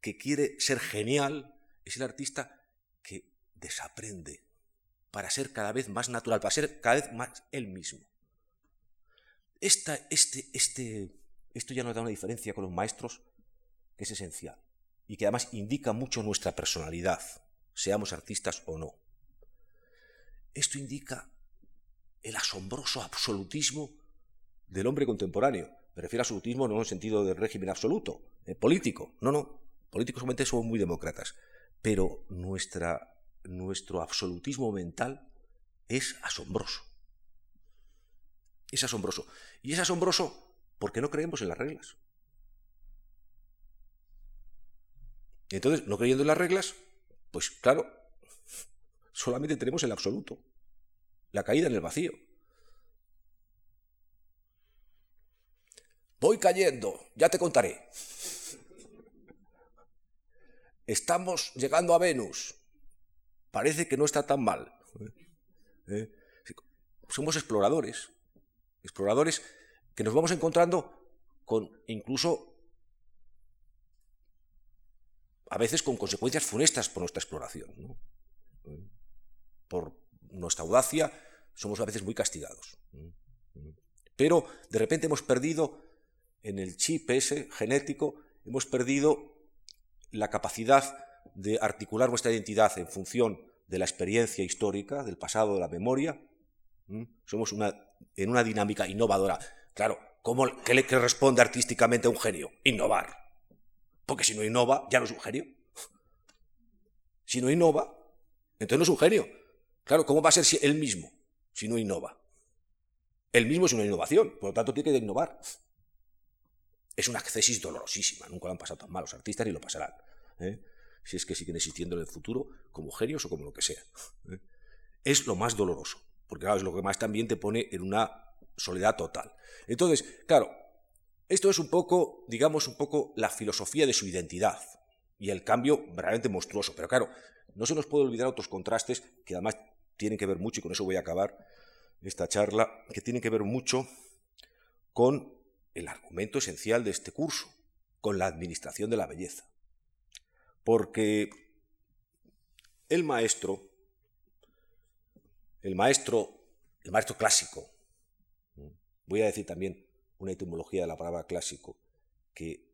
que quiere ser genial es el artista que desaprende para ser cada vez más natural, para ser cada vez más él mismo. Esta, este, este, esto ya nos da una diferencia con los maestros que es esencial y que además indica mucho nuestra personalidad, seamos artistas o no. Esto indica el asombroso absolutismo del hombre contemporáneo. Me refiero a absolutismo no en el sentido de régimen absoluto, eh, político. No, no. Políticos solamente somos muy demócratas. Pero nuestra, nuestro absolutismo mental es asombroso es asombroso. Y es asombroso porque no creemos en las reglas. Entonces, no creyendo en las reglas, pues claro, solamente tenemos el absoluto, la caída en el vacío. Voy cayendo, ya te contaré. Estamos llegando a Venus. Parece que no está tan mal. ¿Eh? Somos exploradores exploradores que nos vamos encontrando con incluso a veces con consecuencias funestas por nuestra exploración. Por nuestra audacia somos a veces muy castigados. Pero de repente hemos perdido en el chip ese genético, hemos perdido la capacidad de articular nuestra identidad en función de la experiencia histórica, del pasado, de la memoria. Somos una en una dinámica innovadora. Claro, ¿cómo, qué, le, responde artísticamente a un genio? Innovar. Porque si no innova, ya no es un genio. Si no innova, entonces no es un genio. Claro, ¿cómo va a ser él mismo si no innova? Él mismo es una innovación, por lo tanto tiene que innovar. Es una accesis dolorosísima, nunca lo han pasado tan mal los artistas ni lo pasarán. ¿eh? Si es que siguen existiendo en el futuro como genios o como lo que sea. ¿eh? es lo más doloroso, porque es lo que más también te pone en una soledad total. Entonces, claro, esto es un poco, digamos, un poco la filosofía de su identidad y el cambio realmente monstruoso. Pero claro, no se nos puede olvidar otros contrastes que además tienen que ver mucho, y con eso voy a acabar esta charla, que tienen que ver mucho con el argumento esencial de este curso, con la administración de la belleza. Porque el maestro, el maestro, el maestro clásico, voy a decir también una etimología de la palabra clásico, que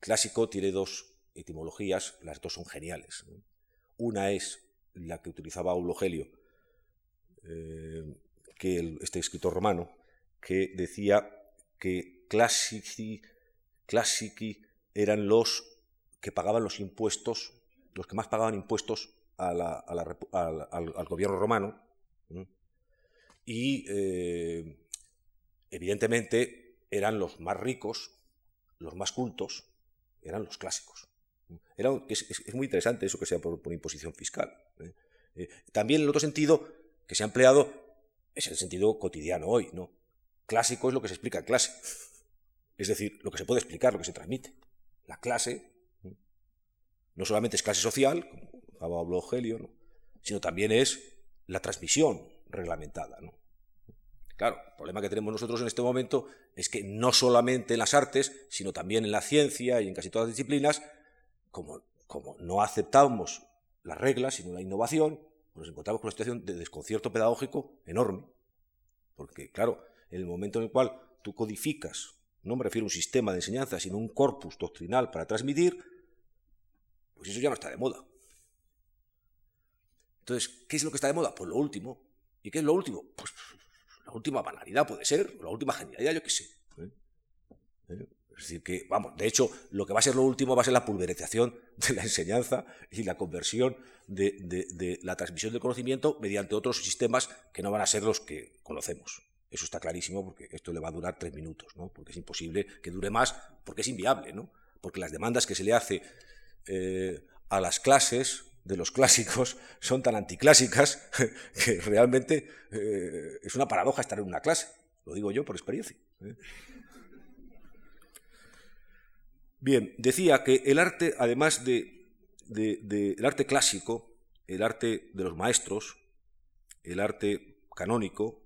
clásico tiene dos etimologías, las dos son geniales. Una es la que utilizaba Eulogelio, eh, que este escritor romano, que decía que classici, eran los que pagaban los impuestos, los que más pagaban impuestos al, gobierno romano. Y eh, evidentemente eran los más ricos, los más cultos, eran los clásicos. es, muy interesante eso que sea por, imposición fiscal. ¿eh? También el otro sentido que se ha empleado es el sentido cotidiano hoy. ¿no? Clásico es lo que se explica en clase. Es decir, lo que se puede explicar, lo que se transmite. La clase no solamente es clase social, como habló Helio, sino también es la transmisión reglamentada. ¿no? Claro, el problema que tenemos nosotros en este momento es que no solamente en las artes, sino también en la ciencia y en casi todas las disciplinas, como, como no aceptamos las reglas, sino la innovación, nos encontramos con una situación de desconcierto pedagógico enorme. Porque, claro, en el momento en el cual tú codificas, no me refiero a un sistema de enseñanza, sino un corpus doctrinal para transmitir, pues eso ya no está de moda. Entonces, ¿qué es lo que está de moda? Pues lo último. ¿Y qué es lo último? Pues la última banalidad puede ser, la última genialidad, yo qué sé. ¿eh? ¿Eh? Es decir, que, vamos, de hecho, lo que va a ser lo último va a ser la pulverización de la enseñanza y la conversión de, la transmisión del conocimiento mediante otros sistemas que no van a ser los que conocemos. Eso está clarísimo porque esto le va a durar tres minutos, ¿no? Porque es imposible que dure más, porque es inviable, ¿no? Porque las demandas que se le hace eh, a las clases de los clásicos son tan anticlásicas que realmente eh, es una paradoja estar en una clase. Lo digo yo por experiencia. ¿eh? Bien, decía que el arte, además de, el arte clásico, el arte de los maestros, el arte canónico,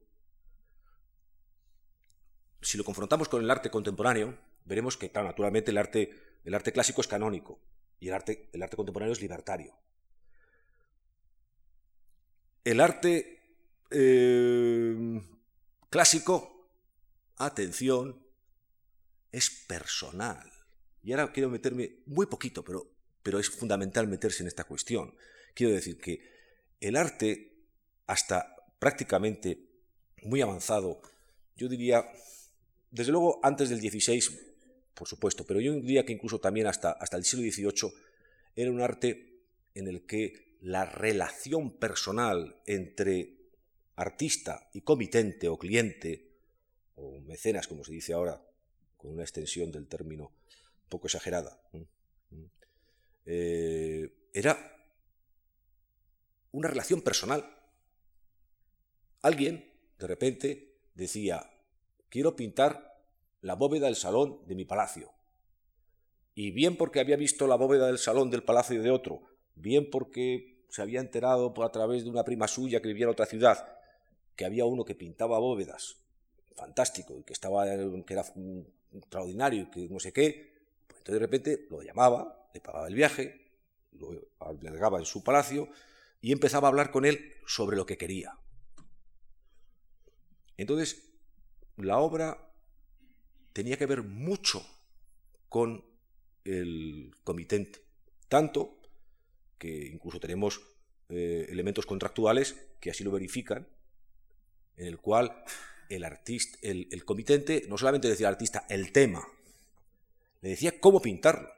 si lo confrontamos con el arte contemporáneo, veremos que, claro, naturalmente el arte, el arte clásico es canónico y el arte, el arte contemporáneo es libertario. El arte eh, clásico, atención, es personal. Y ahora quiero meterme muy poquito, pero, pero es fundamental meterse en esta cuestión. Quiero decir que el arte, hasta prácticamente muy avanzado, yo diría, desde luego antes del XVI, por supuesto, pero yo diría que incluso también hasta, hasta el siglo XVIII, era un arte en el que la relación personal entre artista y comitente o cliente, o mecenas, como se dice ahora, con una extensión del término poco exagerada, eh, era una relación personal. Alguien, de repente, decía, quiero pintar la bóveda del salón de mi palacio. Y bien porque había visto la bóveda del salón del palacio de otro, bien porque se había enterado a través de una prima suya que vivía en otra ciudad, que había uno que pintaba bóvedas, fantástico, y que, estaba, que era extraordinario, y que no sé qué, entonces de repente lo llamaba, le pagaba el viaje, lo albergaba en su palacio, y empezaba a hablar con él sobre lo que quería. Entonces, la obra tenía que ver mucho con el comitente, tanto que incluso tenemos eh, elementos contractuales que así lo verifican, en el cual el artista, el, el comitente no solamente decía al artista el tema, le decía cómo pintarlo.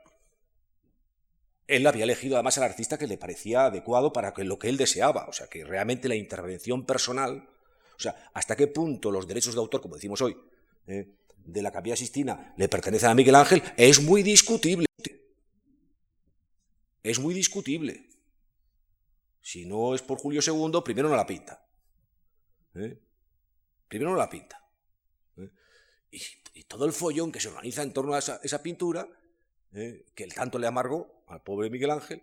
Él había elegido además al artista que le parecía adecuado para lo que él deseaba, o sea que realmente la intervención personal, o sea, hasta qué punto los derechos de autor, como decimos hoy, eh, de la Capilla Sistina le pertenecen a Miguel Ángel, es muy discutible. Es muy discutible. Si no es por Julio II, primero no la pinta. ¿eh? Primero no la pinta. ¿eh? Y, todo el follón que se organiza en torno a esa, pintura, ¿eh? que el tanto le amargó al pobre Miguel Ángel,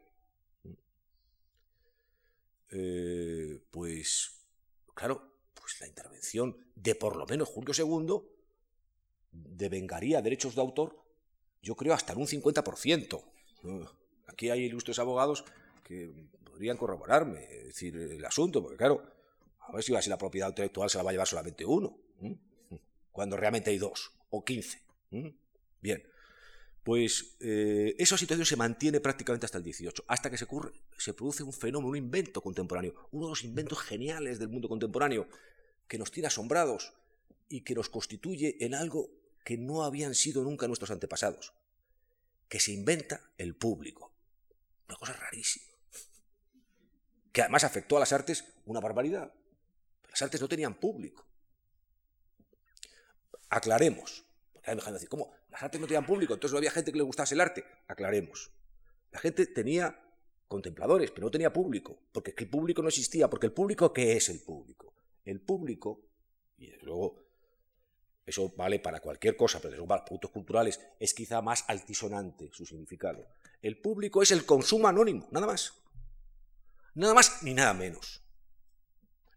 pues, claro, pues la intervención de por lo menos Julio II devengaría derechos de autor, yo creo, hasta en un 50%. Aquí hay ilustres abogados que podrían corroborarme, decir, el asunto, porque claro, a ver si va a ser la propiedad intelectual se la va a llevar solamente uno, cuando realmente hay dos o quince. Bien, pues eh, esa situación se mantiene prácticamente hasta el 18, hasta que se, ocurre, se produce un fenómeno, un invento contemporáneo, uno de los inventos geniales del mundo contemporáneo, que nos tiene asombrados y que nos constituye en algo que no habían sido nunca nuestros antepasados, que se inventa el público. Una cosa rarísima. Que además afectó a las artes una barbaridad. Las artes no tenían público. Aclaremos. Me decir, ¿cómo? Las artes no tenían público, entonces no había gente que le gustase el arte. Aclaremos. La gente tenía contempladores, pero no tenía público. Porque el público no existía. Porque el público, ¿qué es el público? El público, y desde luego eso vale para cualquier cosa, pero desde luego para puntos culturales es quizá más altisonante su significado. El público es el consumo anónimo, nada más. Nada más ni nada menos.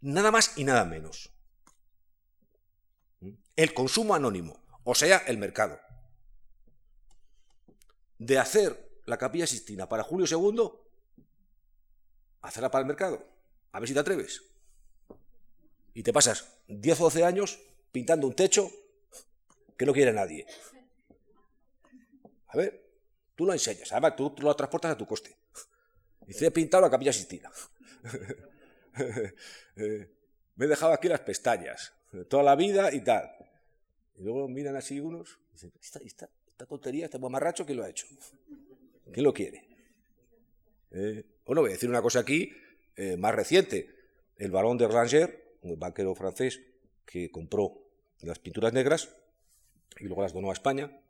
Nada más y nada menos. ¿Mm? El consumo anónimo, o sea, el mercado. De hacer la capilla Sistina para Julio II, hacerla para el mercado. A ver si te atreves. Y te pasas 10 o 12 años pintando un techo que no quiere nadie. A ver, tú lo enseñas, además tú lo transportas a tu coste. Dice, he pintado la capilla Sistina. Me he dejado aquí las pestañas, toda la vida y tal. Y luego miran así unos y dicen, esta, tontería, este mamarracho, ¿quién lo ha hecho? ¿Quién lo quiere? Eh, bueno, voy a decir una cosa aquí eh, más reciente. El barón de Ranger, un banquero francés que compró las pinturas negras y luego las donó a España.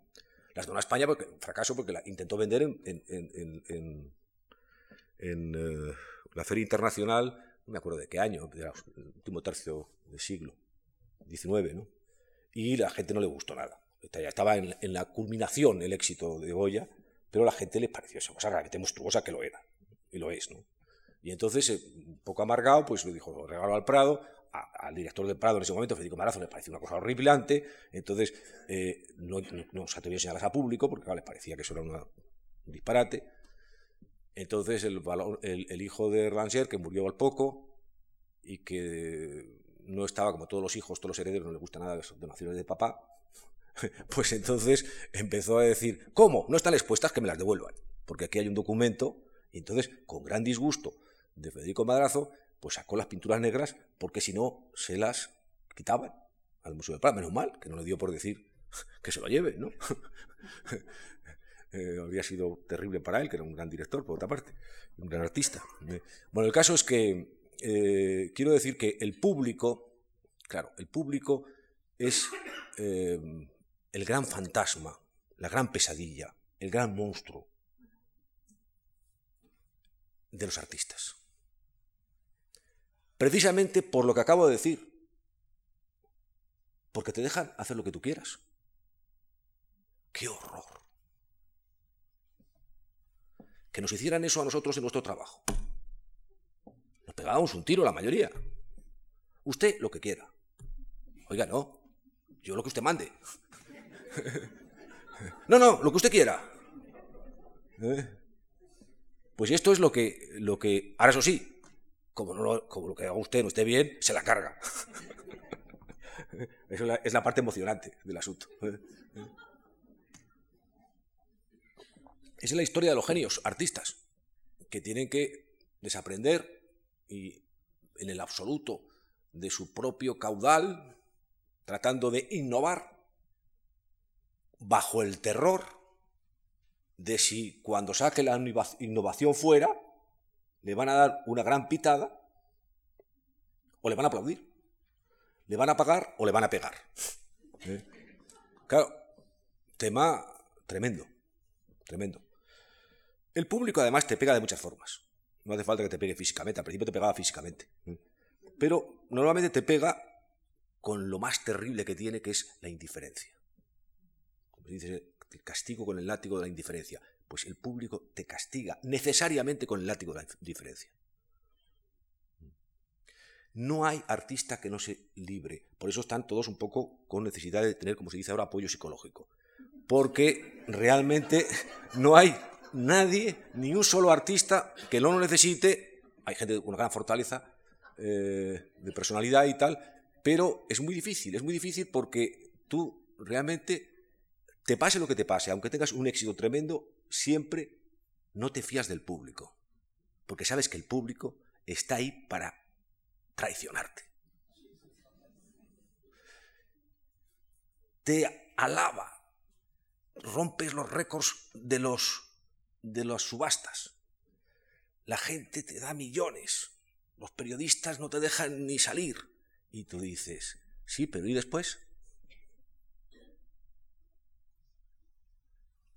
Las donó a España porque fracaso porque la intentó vender en, eh, la Feria Internacional, no me acuerdo de qué año, del último tercio del siglo XIX, ¿no? Y la gente no le gustó nada. Estaba en, la culminación el éxito de Goya, pero la gente le pareció esa cosa realmente monstruosa que lo era. Y lo es, ¿no? Y entonces, eh, un poco amargado, pues lo dijo, lo regaló al Prado, al director del Prado en ese momento, Federico Marazo, le pareció una cosa horripilante, entonces eh, no, se atrevió a enseñarlas a público porque le parecía que eso era un disparate. Entonces el, el, hijo de Rancière, que murió al poco y que no estaba como todos los hijos, todos los herederos, no le gusta nada las donaciones de papá, pues entonces empezó a decir, ¿cómo? No están expuestas, que me las devuelvan, porque aquí hay un documento, y entonces, con gran disgusto de Federico Madrazo, pues sacó las pinturas negras porque si no se las quitaban al Museo del Prado. Menos mal que no le dio por decir que se lo lleve, ¿no? eh, habría sido terrible para él, que era un gran director, por otra parte, un gran artista. Eh, bueno, el caso es que eh, quiero decir que el público, claro, el público es eh, el gran fantasma, la gran pesadilla, el gran monstruo de los artistas precisamente por lo que acabo de decir. Porque te dejan hacer lo que tú quieras. ¡Qué horror! Que nos hicieran eso a nosotros en nuestro trabajo. Pegábamos un tiro la mayoría. Usted lo que quiera. Oiga, no. Yo lo que usted mande. no, no, lo que usted quiera. ¿Eh? Pues esto es lo que, lo que. Ahora, eso sí, como, lo, que haga usted no esté bien, se la carga. Eso es la, parte emocionante del asunto. Esa es la historia de los genios, artistas, que tienen que desaprender y en el absoluto de su propio caudal, tratando de innovar bajo el terror de si cuando saque la innovación fuera, le van a dar una gran pitada o le van a aplaudir. Le van a pagar o le van a pegar. ¿Eh? Claro, tema tremendo, tremendo. El público además te pega de muchas formas. No hace falta que te pegue físicamente. Al principio te pegaba físicamente. Pero normalmente te pega con lo más terrible que tiene, que es la indiferencia. Como se dice, el castigo con el látigo de la indiferencia. Pues el público te castiga necesariamente con el látigo de la indiferencia. No hay artista que no se libre. Por eso están todos un poco con necesidad de tener, como se dice ahora, apoyo psicológico. Porque realmente no hay nadie, ni un solo artista que no lo necesite. Hay gente con una gran fortaleza eh, de personalidad y tal, pero es muy difícil, es muy difícil porque tú realmente, te pase lo que te pase, aunque tengas un éxito tremendo, siempre no te fías del público, porque sabes que el público está ahí para traicionarte. Te alaba, rompes los récords de los de las subastas. La gente te da millones. Los periodistas no te dejan ni salir. Y tú dices, sí, pero ¿y después?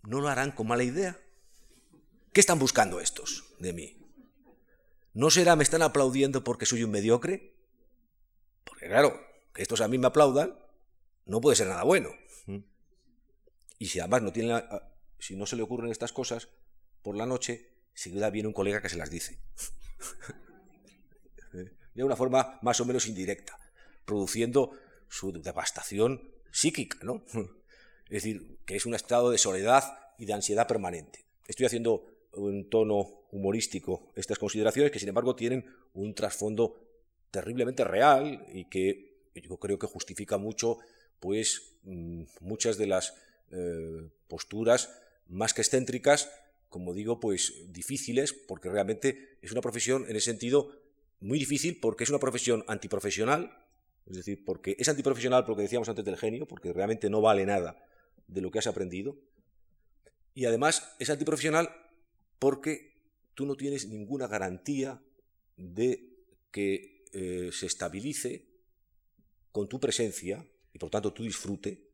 ¿No lo harán con mala idea? ¿Qué están buscando estos de mí? ¿No será me están aplaudiendo porque soy un mediocre? Porque claro, que estos a mí me aplaudan no puede ser nada bueno. Y si además no tienen, si no se le ocurren estas cosas, por la noche, seguida viene un colega que se las dice. de una forma más o menos indirecta, produciendo su devastación psíquica, ¿no? Es decir, que es un estado de soledad y de ansiedad permanente. Estoy haciendo un tono humorístico estas consideraciones que, sin embargo, tienen un trasfondo terriblemente real y que yo creo que justifica mucho, pues, mm, muchas de las eh, posturas más que excéntricas como digo, pues difíciles, porque realmente es una profesión en ese sentido muy difícil, porque es una profesión antiprofesional, es decir, porque es antiprofesional por lo que decíamos antes del genio, porque realmente no vale nada de lo que has aprendido, y además es antiprofesional porque tú no tienes ninguna garantía de que eh, se estabilice con tu presencia y por tanto tu disfrute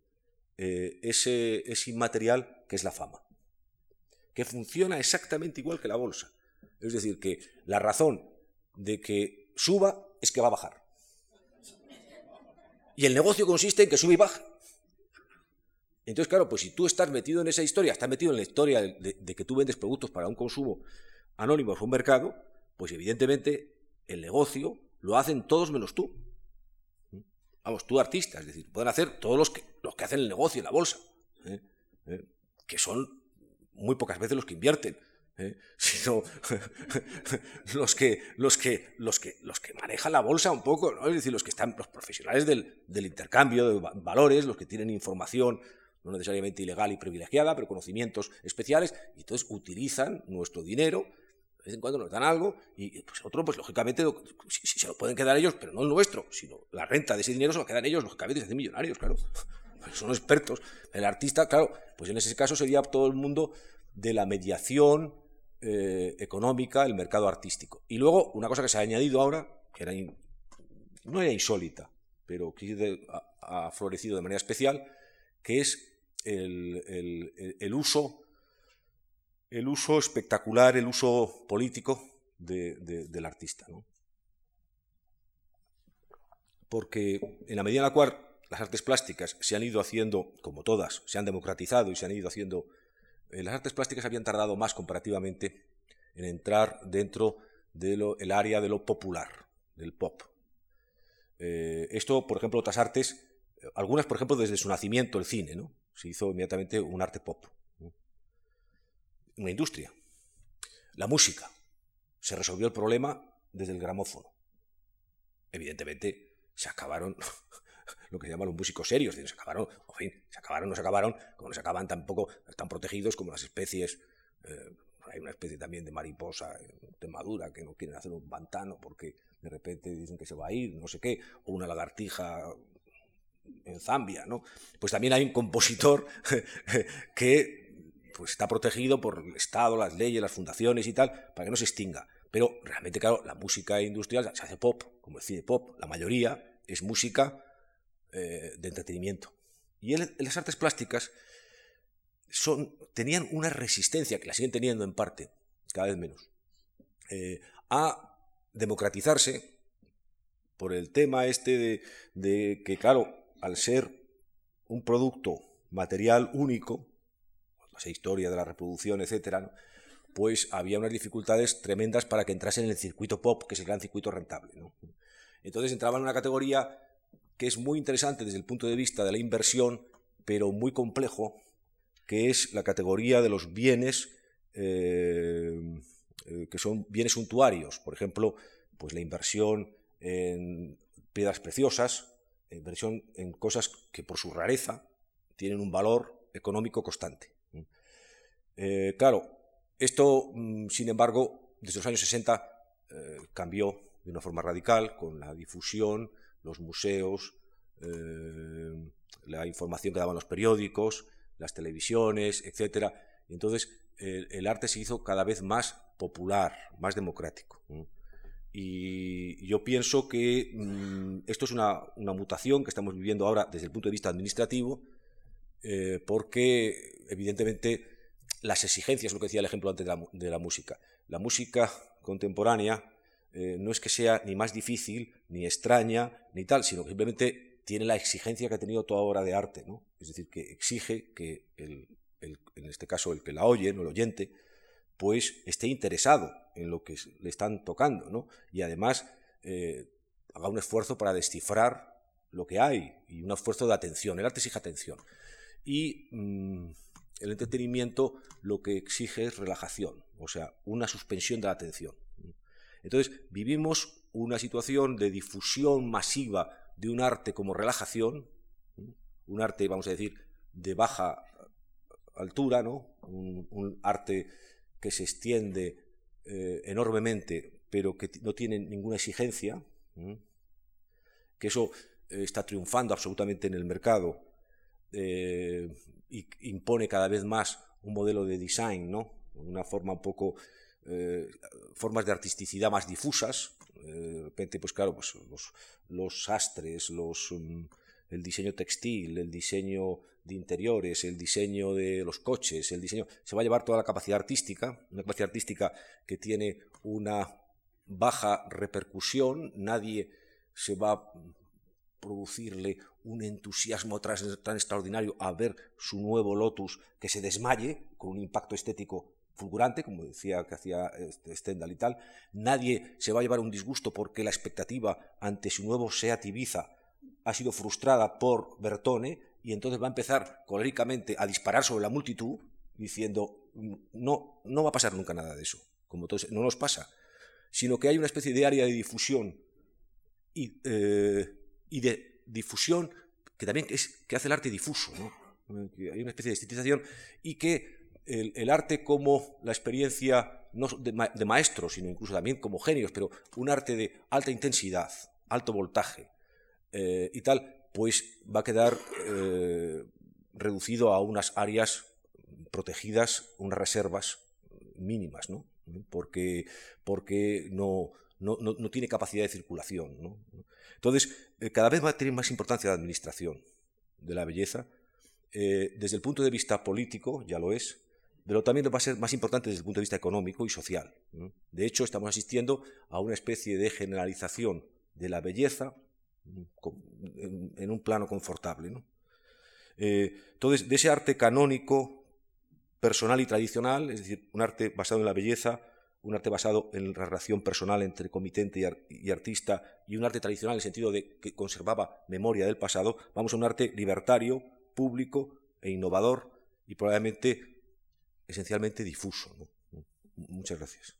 eh, ese, ese inmaterial que es la fama que funciona exactamente igual que la bolsa. Es decir, que la razón de que suba es que va a bajar. Y el negocio consiste en que sube y baja. Entonces, claro, pues si tú estás metido en esa historia, estás metido en la historia de, que tú vendes productos para un consumo anónimo en un mercado, pues evidentemente el negocio lo hacen todos menos tú. Vamos, tú artista, es decir, pueden hacer todos los que, los que hacen el negocio en la bolsa, ¿eh? ¿Eh? que son muy pocas veces los que invierten, ¿eh? sino los que, los, que, los, que, los que manejan la bolsa un poco, ¿no? es decir, los que están, los profesionales del, intercambio de valores, los que tienen información no necesariamente ilegal y privilegiada, pero conocimientos especiales, y entonces utilizan nuestro dinero, de vez en cuando nos dan algo, y pues otro, pues lógicamente, si, se lo pueden quedar ellos, pero no el nuestro, sino la renta de ese dinero se lo quedan ellos, lógicamente se hacen millonarios, claro son expertos. El artista, claro, pues en ese caso sería todo el mundo de la mediación eh, económica, el mercado artístico. Y luego, una cosa que se ha añadido ahora, que era no era insólita, pero que ha, florecido de manera especial, que es el, uso el uso espectacular, el uso político del artista. Porque en la medida en la cual las artes plásticas se han ido haciendo, como todas, se han democratizado y se han ido haciendo, eh, las artes plásticas habían tardado más comparativamente en entrar dentro del área de lo popular, del pop. Eh, esto, por ejemplo, otras artes, algunas, por ejemplo, desde su nacimiento, el cine, ¿no? Se hizo inmediatamente un arte pop. Una industria. La música. Se resolvió el problema desde el gramófono. Evidentemente, se acabaron lo que se llaman los músicos serios, se acabaron, en fin, se acabaron, no se acabaron, como no se acaban tampoco, están protegidos como las especies, eh, hay una especie también de mariposa de madura que no quieren hacer un pantano porque de repente dicen que se va a ir, no sé qué, o una lagartija en Zambia, ¿no? Pues también hay un compositor que pues, está protegido por el Estado, las leyes, las fundaciones y tal, para que no se extinga. Pero realmente, claro, la música industrial se hace pop, como decide pop, la mayoría es música eh, de entretenimiento. Y las artes plásticas son, tenían una resistencia, que la siguen teniendo en parte, cada vez menos, eh, a democratizarse por el tema este de, que, claro, al ser un producto material único, esa historia de la reproducción, etcétera, pues había unas dificultades tremendas para que entrase en el circuito pop, que es el gran circuito rentable. Entonces entraba en una categoría que es muy interesante desde el punto de vista de la inversión, pero muy complejo, que es la categoría de los bienes eh, eh, que son bienes suntuarios. Por ejemplo, pues la inversión en piedras preciosas, inversión en cosas que por su rareza tienen un valor económico constante. Eh, claro, esto, mm, sin embargo, desde los años 60 eh, cambió de una forma radical con la difusión, los museos, eh, la información que daban los periódicos, las televisiones, etc. Entonces, el, arte se hizo cada vez más popular, más democrático. Y yo pienso que mm, esto es una, mutación que estamos viviendo ahora desde el punto de vista administrativo, eh, porque evidentemente las exigencias, lo que decía el ejemplo antes de la, música. La música contemporánea eh, no es que sea ni más difícil, ni extraña, ni tal, sino que simplemente tiene la exigencia que ha tenido toda obra de arte, ¿no? Es decir, que exige que, en este caso, el que la oye, no el oyente, pues esté interesado en lo que le están tocando, ¿no? Y además eh, haga un esfuerzo para descifrar lo que hay y un esfuerzo de atención. El arte exige atención. Y mm, el entretenimiento lo que exige es relajación, o sea, una suspensión de la atención. Entonces, vivimos una situación de difusión masiva de un arte como relajación, un arte, vamos a decir, de baja altura, ¿no? un, arte que se extiende eh, enormemente, pero que no tiene ninguna exigencia, que eso eh, está triunfando absolutamente en el mercado, eh, y impone cada vez más un modelo de design, ¿no? Una forma un poco, eh, formas de artisticidad más difusas. Eh, de repente, pues claro, pues los, los sastres, los, mm, el diseño textil, el diseño de interiores, el diseño de los coches, el diseño... Se va a llevar toda la capacidad artística, una capacidad artística que tiene una baja repercusión, nadie se va a producirle un entusiasmo tan extraordinario a ver su nuevo Lotus que se desmaye con un impacto estético fulgurante, como decía que hacía este, Stendhal y tal. Nadie se va a llevar un disgusto porque la expectativa ante su nuevo Seat Ibiza ha sido frustrada por Bertone y entonces va a empezar coléricamente a disparar sobre la multitud diciendo no, no va a pasar nunca nada de eso, como entonces no nos pasa, sino que hay una especie de área de difusión y, eh, de difusión que también es que hace el arte difuso, ¿no? hay una especie de estetización y que el, arte como la experiencia no de, maestros, sino incluso también como genios, pero un arte de alta intensidad, alto voltaje eh, y tal, pues va a quedar eh, reducido a unas áreas protegidas, unas reservas mínimas, ¿no? Porque, porque no, no, no, tiene capacidad de circulación. ¿no? Entonces, eh, cada vez va a tener más importancia la administración de la belleza, desde el punto de vista político, ya lo es, pero también va a ser más importante desde el punto de vista económico y social. De hecho, estamos asistiendo a una especie de generalización de la belleza en, un plano confortable. Eh, entonces, de ese arte canónico, personal y tradicional, es decir, un arte basado en la belleza, un arte basado en la relación personal entre comitente y, artista y un arte tradicional en el sentido de que conservaba memoria del pasado, vamos a un arte libertario, público e innovador y probablemente esencialmente difuso. Muchas gracias.